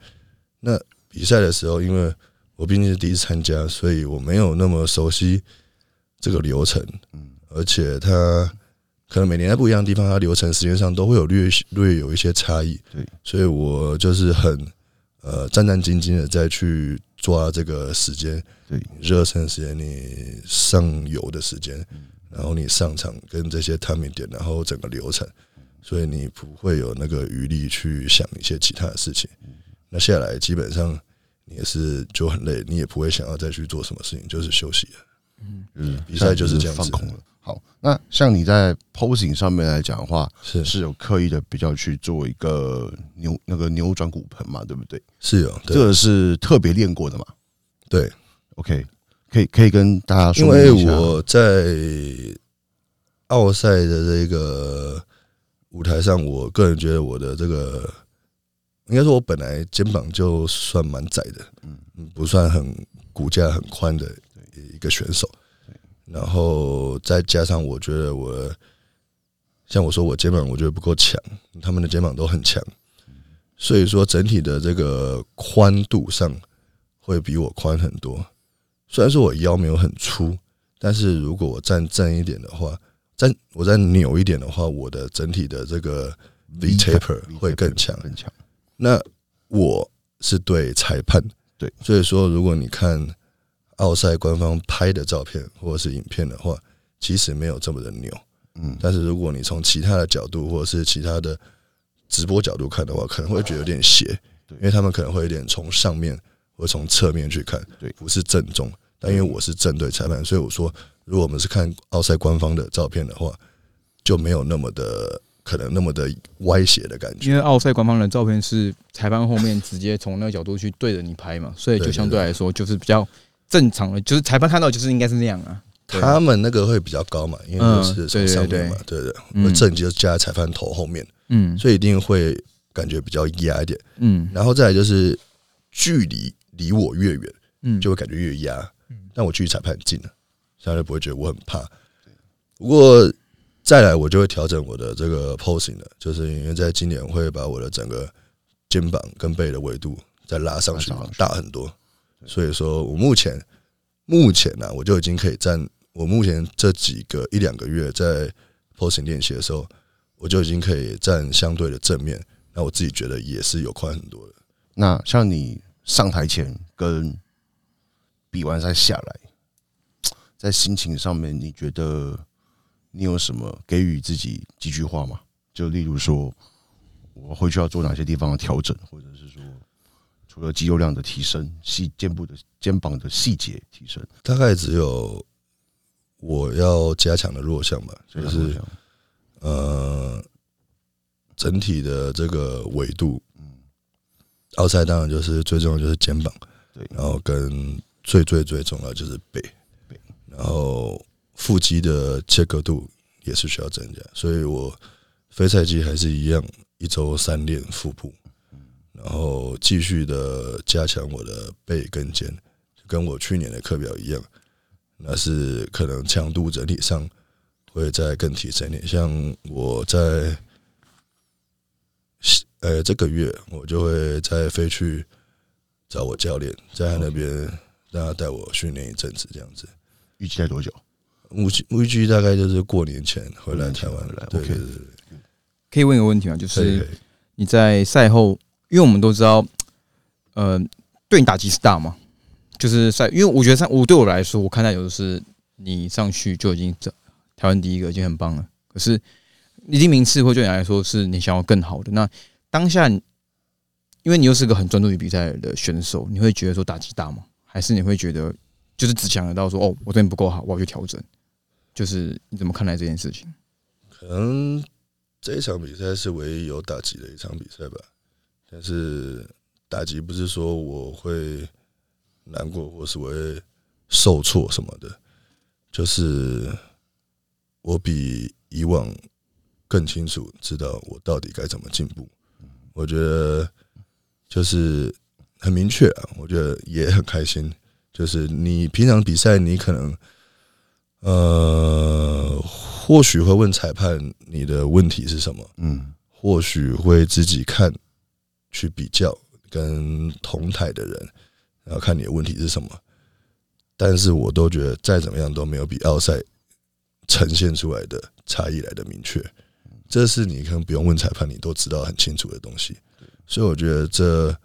那比赛的时候，因为我毕竟是第一次参加，所以我没有那么熟悉这个流程，嗯，而且它可能每年在不一样的地方，它流程时间上都会有略略有一些差异。对，所以我就是很呃战战兢兢的再去抓这个时间，对，热身时间，你上游的时间，然后你上场跟这些 timing 点，然后整个流程，所以你不会有那个余力去想一些其他的事情。那下来基本上你也是就很累，你也不会想要再去做什么事情，就是休息了。就是比赛就是这样子放空了。好，那像你在 posing 上面来讲的话，是。是有刻意的比较去做一个扭那个扭转骨盆嘛，对不对？是有这个是特别练过的嘛？对，？OK，可以可以跟大家因为说一下。我在奥赛的这个舞台上，我个人觉得我的这个，应该说我本来肩膀就算蛮窄的，嗯。嗯，不算很骨架很宽的一个选手，然后再加上我觉得我，像我说我肩膀我觉得不够强，他们的肩膀都很强，所以说整体的这个宽度上会比我宽很多。虽然说我腰没有很粗，但是如果我站正一点的话，站我再扭一点的话，我的整体的这个 V taper 会更强。更强。那我是对裁判对，所以说如果你看奥赛官方拍的照片或者是影片的话，其实没有这么的牛。嗯，但是如果你从其他的角度或者是其他的直播角度看的话，可能会觉得有点斜，对因为他们可能会有点从上面或从侧面去看，对不是正中。但因为我是正对裁判，所以我说，如果我们是看奥赛官方的照片的话，就没有那么的可能那么的歪斜的感觉。因为奥赛官方的照片是裁判后面直接从那个角度去对着你拍嘛，所以就相对来说就是比较正常的，就是裁判看到就是应该是那样啊。他们那个会比较高嘛，因为嗯就是从上面嘛，对对，嗯而正就是架在裁判头后面，嗯所以一定会感觉比较压一点。嗯然后再来就是距离离我越远，嗯，就会感觉越压。但我距离裁判很近了，他就不会觉得我很怕。不过再来，我就会调整我的这个 posing 了，就是因为在今年会把我的整个肩膀跟背的维度再拉上，去大很多。所以说我目前目前呢、我就已经可以站。我目前这几个一两个月在 posing 练习的时候，我就已经可以站相对的正面。那我自己觉得也是有宽很多的。那像你上台前跟比完赛下来，在心情上面，你觉得你有什么给予自己几句话吗？就例如说，我回去要做哪些地方的调整，或者是说，除了肌肉量的提升，细肩部的肩膀的细节提升，大概只有我要加强的弱项吧，就是呃，整体的这个纬度，嗯，奥赛当然就是最重要就是肩膀，对，然后跟最最最重要就是背，背，然后腹肌的切割度也是需要增加，所以我非赛季还是一样，一周三练腹部，然后继续的加强我的背跟肩，就跟我去年的课表一样，那是可能强度整体上会再更提升一点。像我在呃这个月，我就会再飞去找我教练，在他那边让他带我训练一阵子，这样子。预计在多久？预计预计大概就是过年前回来台湾来对对对对，可以问一个问题吗？就是你在赛后，因为我们都知道，呃，对你打击是大吗？就是赛，因为我觉得上我对我来说，我看到有的是你上去就已经这台湾第一个，已经很棒了。可是一定名次会对你来说是你想要更好的。那当下，因为你又是个很专注于比赛的选手，你会觉得说打击大吗？还是你会觉得就是只想得到说哦，我这边不够好，我要去调整？就是你怎么看待这件事情？可能这一场比赛是唯一有打击的一场比赛吧。但是打击不是说我会难过，或是我会受挫什么的，就是我比以往更清楚知道我到底该怎么进步。我觉得就是很明确啊，我觉得也很开心。就是你平常比赛，你可能呃，或许会问裁判你的问题是什么，嗯或许会自己看去比较跟同台的人，然后看你的问题是什么。但是我都觉得再怎么样都没有比奥赛呈现出来的差异来的明确。这是你可能不用问裁判，你都知道很清楚的东西。所以我觉得这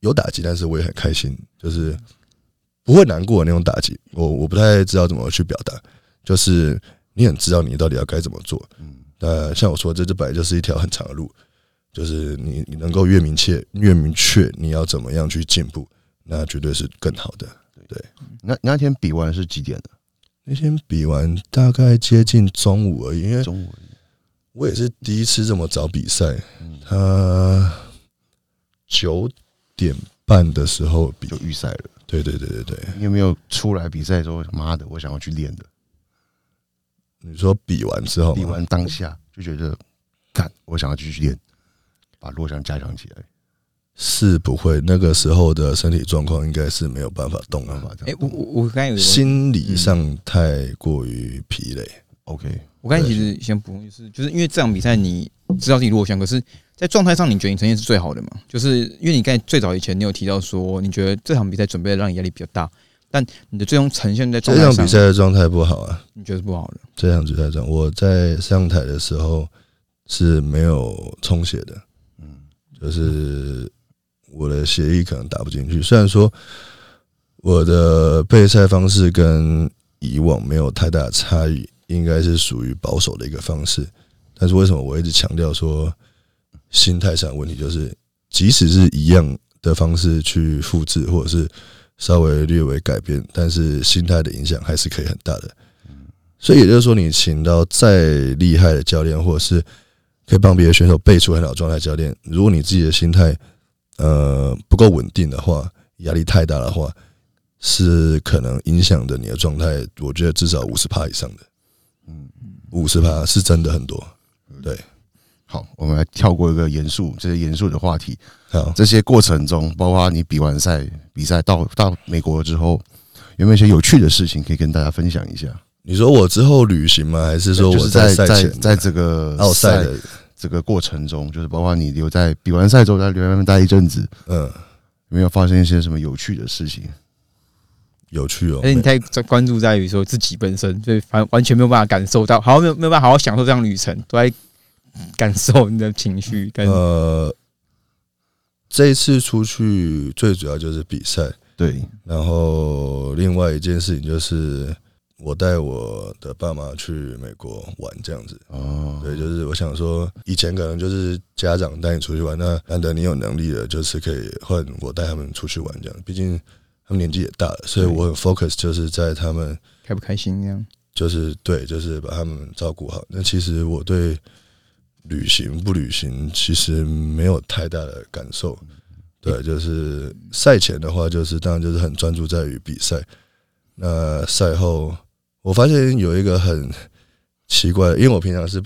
有打击，但是我也很开心，就是不会难过的那种打击。我我不太知道怎么去表达，就是你很知道你到底要该怎么做。嗯那像我说，这这本来就是一条很长的路，就是你你能够越明确越明确你要怎么样去进步，那绝对是更好的。对那那天比完是几点的？那天比完大概接近中午而已，因为中午。我也是第一次这么早比赛。嗯他九点半的时候比就，预赛了。对对对对对。你有没有出来比赛之后，妈的，我想要去练的？你说比完之后，比完当下就觉得，干，我想要继续练，把弱项加强起来，是不会，那个时候的身体状况应该是没有办法动了，没办法哎、样。我我我刚才有心理上太过于疲累。OK，我刚才其实先补充，就是就是因为这场比赛你知道自己弱项，可是，在状态上你觉得你呈现是最好的嘛？就是因为你刚才最早以前你有提到说，你觉得这场比赛准备让你压力比较大，但你的最终呈现在状态上这场比，赛的状态不好啊，你觉得不好的。这场比赛状，我在上台的时候是没有充血的，嗯就是我的协议可能打不进去。虽然说我的备赛方式跟以往没有太大的差异，应该是属于保守的一个方式，但是为什么我一直强调说心态上的问题，就是即使是一样的方式去复制，或者是稍微略微改变，但是心态的影响还是可以很大的。所以也就是说，你请到再厉害的教练，或者是可以帮别的选手背出很好的状态教练，如果你自己的心态呃不够稳定的话，压力太大的话，是可能影响着你的状态。我觉得至少五十趴以上的，嗯，五十趴是真的很多。对好，我们来跳过一个严肃，这些严肃的话题。好，这些过程中，包括你比完赛、比赛到到美国之后，有没有一些有趣的事情可以跟大家分享一下？你说我之后旅行吗？还是说我就是在在赛前在这个奥赛的？这个过程中，就是包括你留在比完赛之后在留在那边待一阵子，嗯，有没有发生一些什么有趣的事情？有趣哦而。且你太关注在于说自己本身，所以完完全没有办法感受到，好像没有没有办法好好享受这样旅程，都在感受你的情绪跟呃，这一次出去最主要就是比赛，对，然后另外一件事情就是我带我的爸妈去美国玩这样子。哦，对，就是我想说，以前可能就是家长带你出去玩，那难得你有能力了，就是可以换我带他们出去玩这样。毕竟他们年纪也大了，所以我很 focus 就是在他们开不开心这样。就是对，就是把他们照顾好。那其实我对旅行不旅行其实没有太大的感受。对，就是赛前的话，就是当然就是很专注在于比赛。那赛后，我发现有一个很奇怪，因为我平常是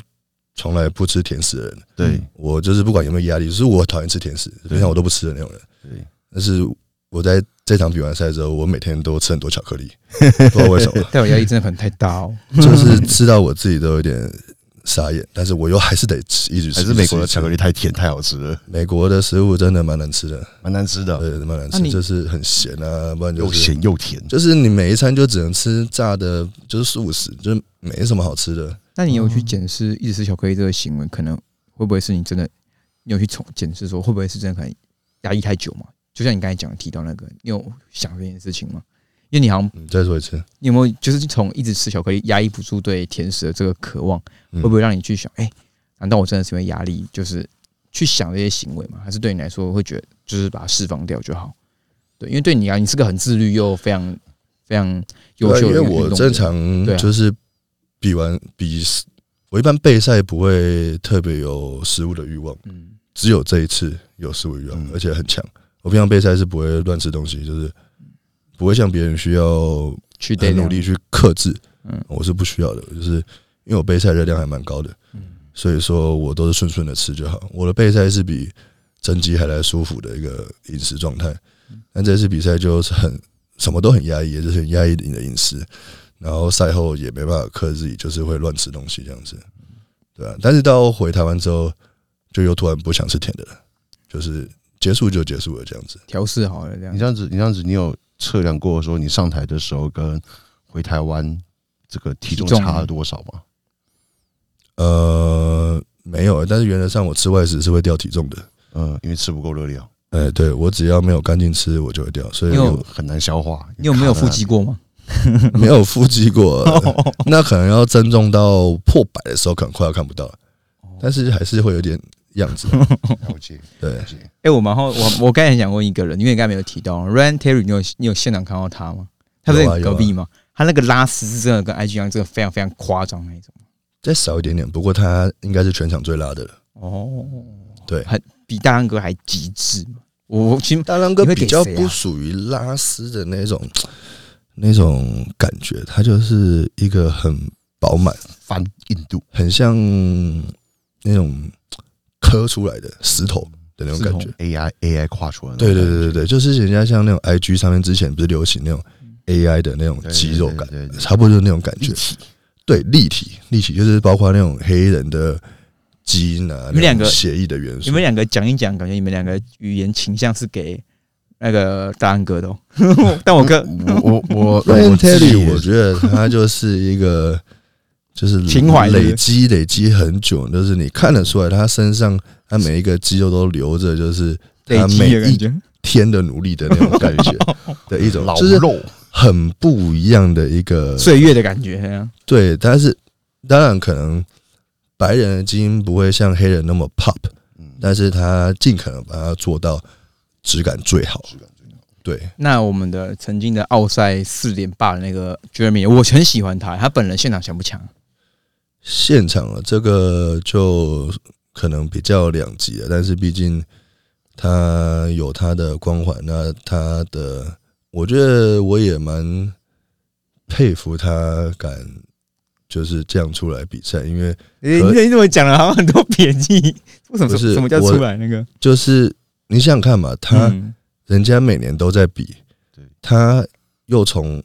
从来不吃甜食的人，对。我就是不管有没有压力，就是我讨厌吃甜食，平常我都不吃的那种人。对，但是我在这场比完赛之后，我每天都吃很多巧克力，不知道为什么，但我压力真的可能太大哦。就是吃到我自己都有点傻眼，但是我又还是得吃，一直吃。还是美国的巧克力？太甜太好吃了，美国的食物真的蛮难吃的，蛮难吃的，对，蛮难吃，就是很咸啊，不然就又咸又甜。就是你每一餐就只能吃炸的，就是素食，就是没什么好吃的。那你有去检视一直吃巧克力这个行为，可能会不会是你真的你有去重检视说会不会是真的可能压抑太久嘛？就像你刚才讲提到那个，你有想这件事情吗？因为你好像嗯，再说一次，你有没有就是从一直吃巧克力压抑不住对甜食的这个渴望，嗯会不会让你去想，哎、难道我真的是因为压力，就是去想这些行为吗？还是对你来说会觉得就是把它释放掉就好？对，因为对你啊，你是个很自律又非常非常优秀的啊因为我正常就是比完比，我一般备赛不会特别有食物的欲望，嗯只有这一次有食物欲望嗯，而且很强。我平常备赛是不会乱吃东西，就是不会像别人需要去努力去克制，嗯我是不需要的，就是因为我备赛热量还蛮高的，嗯所以说我都是顺顺的吃就好。我的备赛是比增肌还来舒服的一个饮食状态，但这次比赛就是很什么都很压抑，也就是很压抑你的饮食，然后赛后也没办法克制自己，就是会乱吃东西这样子，对啊。但是到回台湾之后，就又突然不想吃甜的了，就是结束就结束了这样子。调试好了这样你这。样子，你这样子，你有测量过说你上台的时候跟回台湾这个体重差了多少吗？呃，没有，但是原则上我吃外食是会掉体重的。嗯，因为吃不够热量，哎、对我只要没有干净吃，我就会掉，所以很难消化。你有没有腹肌过吗？没有腹肌过，那可能要增重到破百的时候，可能快要看不到了，但是还是会有点样子。对。哎、我蛮好，我我刚才很想问一个人，因为你刚才没有提到 Ryan Terry，你有你有现场看到他吗？他在隔壁吗？他那个拉丝是真的跟 IG 一样，真的非常非常夸张那一种。再少一点点，不过他应该是全场最拉的了。哦，对，比大浪哥还极致。我我其实大浪哥比较不属于拉丝的那种那种感觉，他就是一个很饱满，翻印度，很像那种刻出来的石头的那种感觉。AI AI 跨出来的对对对对对，就是人家像那种 IG 上面之前不是流行那种 AI 的那种肌肉感差不多就是那种感觉。立体，对，立体立体就是包括那种黑人的基因啊，你们两个协议的元素。你们两个讲一讲，感觉你们两个语言倾向是给那个大安哥的、哦。但我哥我我我 Terry，我觉得他就是一个就是情怀累积累积很久，就是你看得出来他身上他每一个肌肉都留着，就是他每一天的努力的那种感觉 的一种，老就是肉，很不一样的一个岁月的感觉。对，但是当然可能白人的基因不会像黑人那么 pop，嗯，但是他尽可能把它做到质感最好。质感最好对，那我们的曾经的奥赛四点八的那个 Jeremy，我很喜欢他，他本人现场强不强？现场啊，这个就可能比较两极了，但是毕竟他有他的光环，那他的，我觉得我也蛮佩服他敢就是这样出来比赛，因为你你怎么讲了好像很多贬义？为什么是什么叫出来那个？就是你想想看嘛，他嗯人家每年都在比对，他又从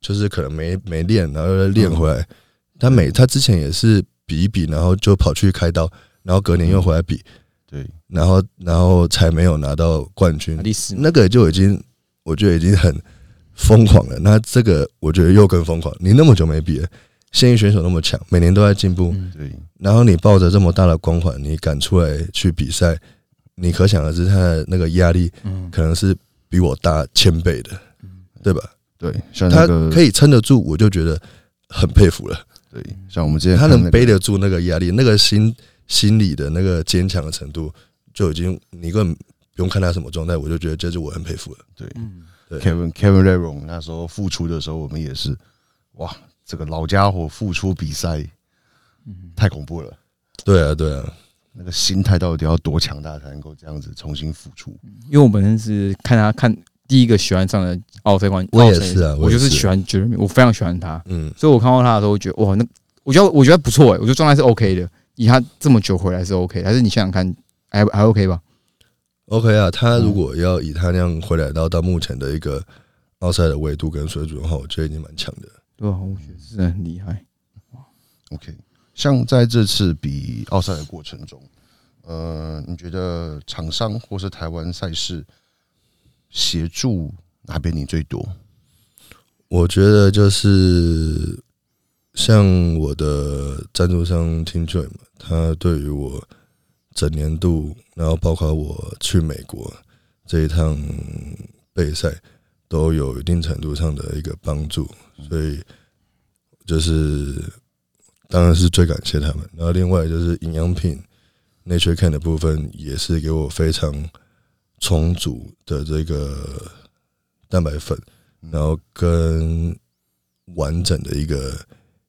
就是可能没没练，然后又练回来。他每他之前也是比一比，然后就跑去开刀，然后隔年又回来比，对，然后然后才没有拿到冠军那个就已经我觉得已经很疯狂了。那这个我觉得又更疯狂。你那么久没比了，现役选手那么强，每年都在进步，嗯对，然后你抱着这么大的光环，你敢出来去比赛，你可想而知他的那个压力嗯，可能是比我大千倍的，对吧？对，像他那个可以撑得住，我就觉得很佩服了。对，像我们之前他能背得住那个压力，那个心心理的那个坚强的程度，就已经你根本不用看他什么状态，我就觉得这是我很佩服的。对。嗯。Kevin Kevin r e r o n 那时候复出的时候，我们也是哇，这个老家伙复出比赛嗯。太恐怖了。对啊，对啊，那个心态到底要多强大才能够这样子重新复出？因为我本身是看他看第一个喜欢上的奥赛冠，我也是啊我就是喜欢 Jeremy，我非常喜欢他，嗯，所以我看到他的时候，我觉得哇，那我觉得我觉得不错哎，我觉得状态是 OK 的，以他这么久回来是 OK，的还是你想想看，还还 OK 吧？OK 啊，他如果要以他那样回来到到目前的一个奥赛的维度跟水准的话，我觉得已经蛮强的。对啊，我觉得是很厉害。OK，像在这次比奥赛的过程中，呃，你觉得厂商或是台湾赛事协助哪边你最多？我觉得就是像我的赞助商 Team Joy 嘛，他对于我整年度，然后包括我去美国这一趟备赛，都有一定程度上的一个帮助，所以就是当然是最感谢他们。然后另外就是营养品 Nature Can 的部分，也是给我非常充足的这个蛋白粉。然后跟完整的一个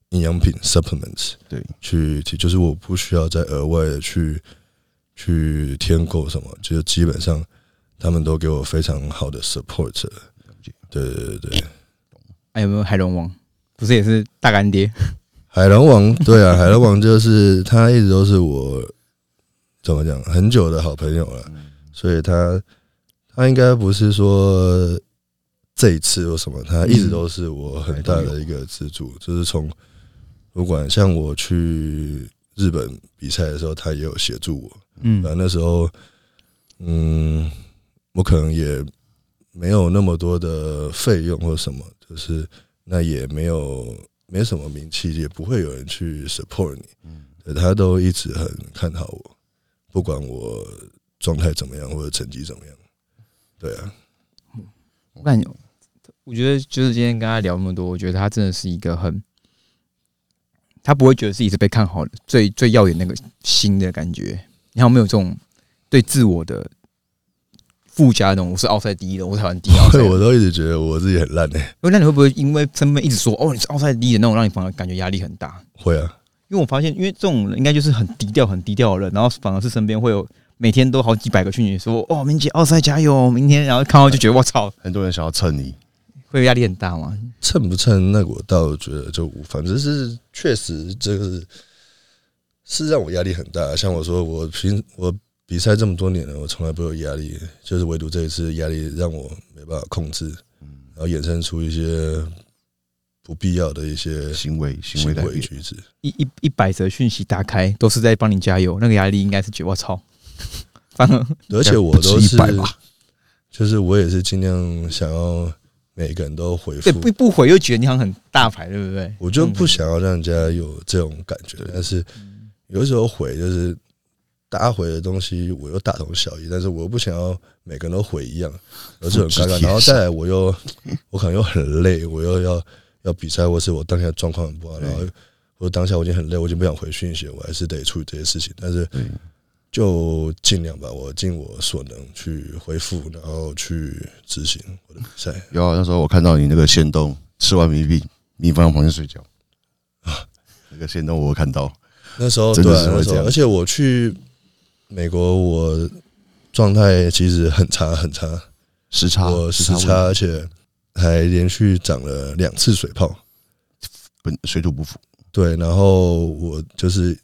营养品 supplements 对，去，就是我不需要再额外的去去添购什么，就是基本上他们都给我非常好的 support。对对对对，还有没有海龙王？不是也是大干爹？海龙王 对啊，海龙王就是他一直都是我怎么讲很久的好朋友了，所以他他应该不是说。这一次或什么，他一直都是我很大的一个支柱。就是从不管像我去日本比赛的时候，他也有协助我。嗯，啊，那时候，嗯，我可能也没有那么多的费用或什么，就是那也没有没什么名气，也不会有人去 support 你。嗯，他都一直很看好我，不管我状态怎么样或者成绩怎么样。对啊，我感觉。我觉得就是今天跟他聊那么多，我觉得他真的是一个很，他不会觉得自己是被看好的最最耀眼那个新的感觉。你有没有这种对自我的附加那种？我是奥赛第一的，我是台湾第一。对，我都一直觉得我自己很烂诶、欸。那你会不会因为身边一直说哦你是奥赛第一的那种，让你反而感觉压力很大？会啊，因为我发现，因为这种人应该就是很低调、很低调的人，然后反而是身边会有每天都好几百个讯息说哦明姐奥赛加油，明天，然后看到就觉得我操，很多人想要蹭你。会压力很大吗？蹭不蹭那个我倒觉得就无，反正是确实这个是让我压力很大。像我说，我平我比赛这么多年了，我从来不会有压力，就是唯独这一次压力让我没办法控制，然后衍生出一些不必要的一些行为行为行为举止。一一一百则讯息打开都是在帮你加油，那个压力应该是觉得我操，反而 而且我都是就是我也是尽量想要。每个人都回复，对不不回又觉得你好像很大牌，对不对？我就不想要让人家有这种感觉，但是有时候回就是大家回的东西，我又大同小异，但是我又不想要每个人都回一样，而是很尴尬。然后再来，我又我可能又很累，我又要要比赛，或是我当下状况很不好，然后我当下我已经很累，我已经不想回讯息，我还是得处理这些事情，但是。就尽量吧，我尽我所能去回复，然后去执行我的比赛。有啊，那时候我看到你那个线动，吃完米饼，你放在旁边睡觉啊，那个线动我看到。那时候对、啊，那时候，而且我去美国，我状态其实很差很差，时差，我时差，而且还连续长了两次水泡，本水土不服。对，然后我就是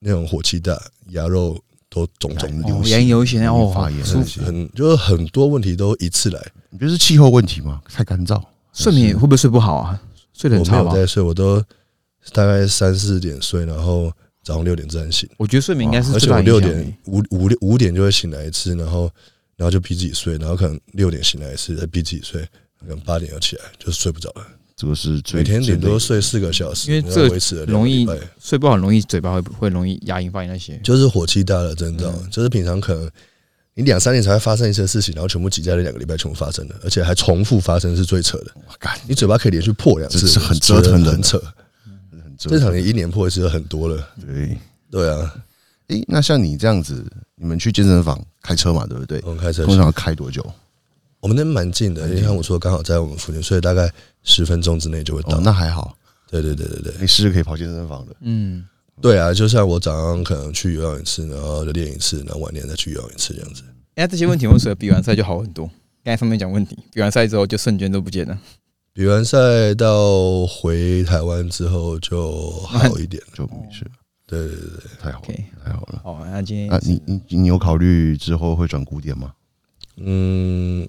那种火气大，牙肉。都种种流血，牙流血哦，发炎，很就是很多问题都一次来。你觉得是气候问题吗？太干燥，睡眠会不会睡不好啊？睡得很差？我没有在睡，我都大概三四点睡，然后早上六点自然醒。我觉得睡眠应该是，而且我六点五五六五点就会醒来一次，然后然后就逼自己睡，然后可能六点醒来一次，再逼自己睡，可能八点要起来，就睡不着了。这个是每天顶多睡四个小时，因为这维持了容易睡不好，容易嘴巴会会容易牙龈发炎那些，就是火气大的征兆。就是平常可能你两三年才会发生一次事情，然后全部挤在了两个礼拜全部发生了，而且还重复发生，是最扯的。你嘴巴可以连续破两次，是很折腾的，很扯。正常你一年破一次就很多了。对对啊，诶，那像你这样子，你们去健身房开车嘛，对不对？我们开车通常开多久？我们那蛮近的，因为像我说，刚好在我们附近，所以大概十分钟之内就会到。那还好。对对对对对，你试试可以跑健身房的。嗯，对啊，就像我早上可能去游泳一次，然后就练一次，然后晚点再去游泳一次这样子。哎，这些问题为什么比完赛就好很多？刚才上面讲问题，比完赛之后就瞬间都不见了。比完赛到回台湾之后就好一点，就没事。对对对，太好了太好了。好，那今天啊，你你你有考虑之后会转古典吗？嗯，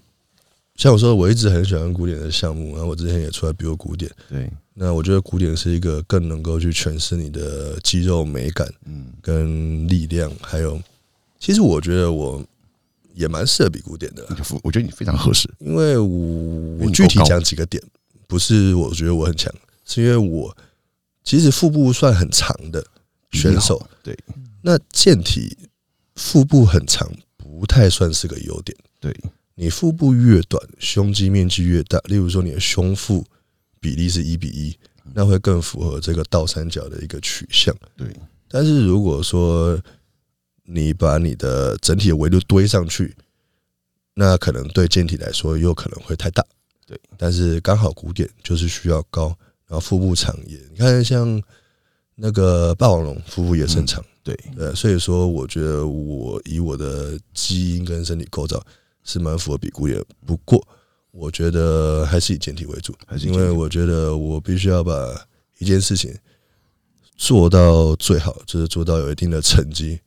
像我说，我一直很喜欢古典的项目，然后我之前也出来比过古典。对，那我觉得古典是一个更能够去诠释你的肌肉美感嗯，跟力量，还有，其实我觉得我也蛮适合比古典的啦，我觉得你非常合适。因为我我具体讲几个点，不是我觉得我很强，是因为我其实腹部算很长的选手，对那健体腹部很长不太算是个优点。对，你腹部越短，胸肌面积越大，例如说你的胸腹比例是一比一，那会更符合这个倒三角的一个取向。对，但是如果说你把你的整体的维度堆上去，那可能对健体来说又可能会太大。对，但是刚好古典就是需要高，然后腹部长也，你看像那个霸王龙腹部也是很长。对，呃，所以说我觉得我以我的基因跟身体构造是蛮符合比估的，不过我觉得还是以简体为主，因还是因为我觉得我必须要把一件事情做到最好，就是做到有一定的成绩，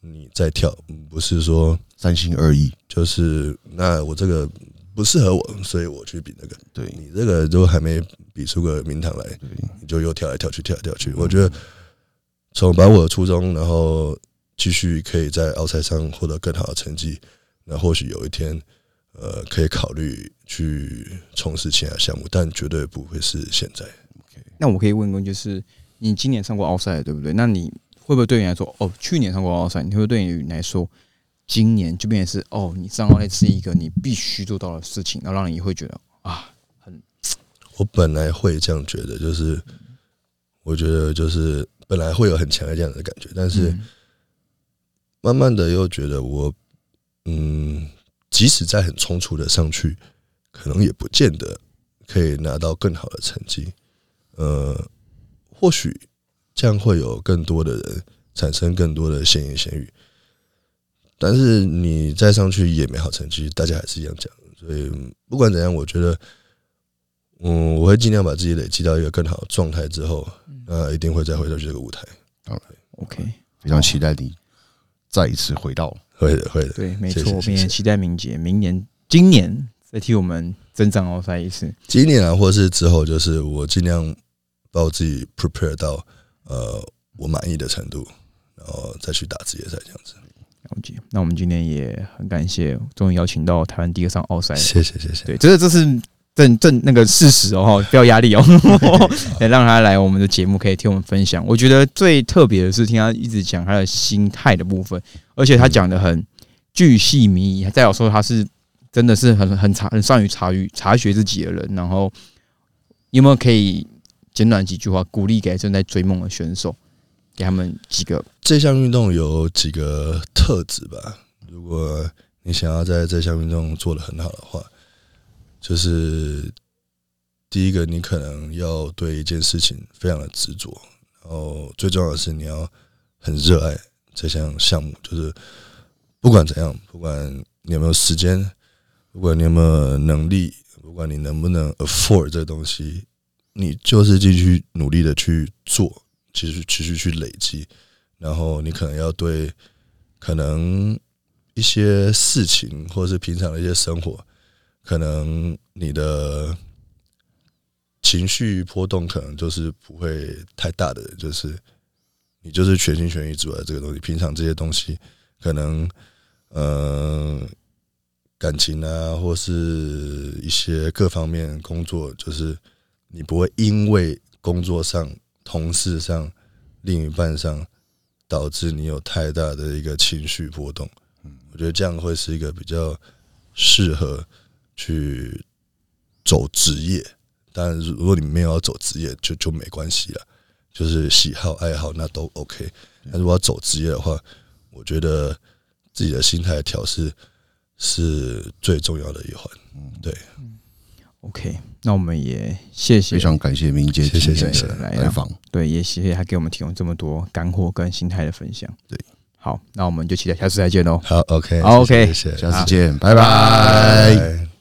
你再跳，嗯不是说三心二意。就是那我这个不适合我，所以我去比那个，对。你这个都还没比出个名堂来，你就又跳来跳去，跳来跳去。我觉得从把我的初衷，然后继续可以在奥赛上获得更好的成绩，那或许有一天，呃，可以考虑去从事其他项目，但绝对不会是现在。那我可以问一问，就是你今年上过奥赛，对不对？那你会不会对你来说，哦，去年上过奥赛，你会不会对你来说，今年就变成是哦，你上奥赛是一个你必须做到的事情，然后让你会觉得啊，很我本来会这样觉得，就是我觉得就是本来会有很强的这样的感觉，但是嗯慢慢的又觉得我，嗯，即使再很冲突的上去，可能也不见得可以拿到更好的成绩。呃，或许这样会有更多的人产生更多的闲言闲语，但是你再上去也没好成绩，大家还是一样讲。所以不管怎样，我觉得，嗯，我会尽量把自己累积到一个更好的状态之后，那一定会再回到这个舞台。OK，非常期待你再一次回到。会的，会的。对，没错，我们也期待明杰明年、今年再替我们征战奥赛一次。今年啊，或是之后，就是我尽量把我自己 prepare 到呃我满意的程度，然后再去打职业赛这样子。了解。那我们今天也很感谢，终于邀请到台湾第一个上奥赛谢谢，谢谢。对，这这是正正那个事实哦，不要压力哦，也让他来我们的节目，可以听我们分享。我觉得最特别的是听他一直讲他的心态的部分，而且他讲的很巨细靡遗，再有说他是真的是很很察很善于察于察觉自己的人。然后有没有可以简短几句话鼓励给正在追梦的选手，给他们几个这项运动有几个特质吧？如果你想要在这项运动做得很好的话，就是第一个，你可能要对一件事情非常的执着，然后最重要的是你要很热爱这项项目，就是不管怎样，不管你有没有时间，不管你有没有能力，不管你能不能 afford 这东西，你就是继续努力的去做，继续持续去累积，然后你可能要对可能一些事情，或者是平常的一些生活，可能你的情绪波动可能就是不会太大的，就是你就是全心全意做这个东西。平常这些东西，可能呃感情啊，或是一些各方面工作，就是你不会因为工作上、同事上、另一半上，导致你有太大的一个情绪波动。嗯我觉得这样会是一个比较适合去走职业。但，如果你没有要走职业，就就没关系了，就是喜好爱好那都 OK。但如果要走职业的话，我觉得自己的心态调试是最重要的一环。对，OK。那我们也谢谢非常感谢明杰谢谢今天谢谢的来来访。对，也谢谢他给我们提供这么多干货跟心态的分享。对，好，那我们就期待下次再见喽。好，OK，好，OK 谢谢，谢谢下次见，拜拜拜。拜。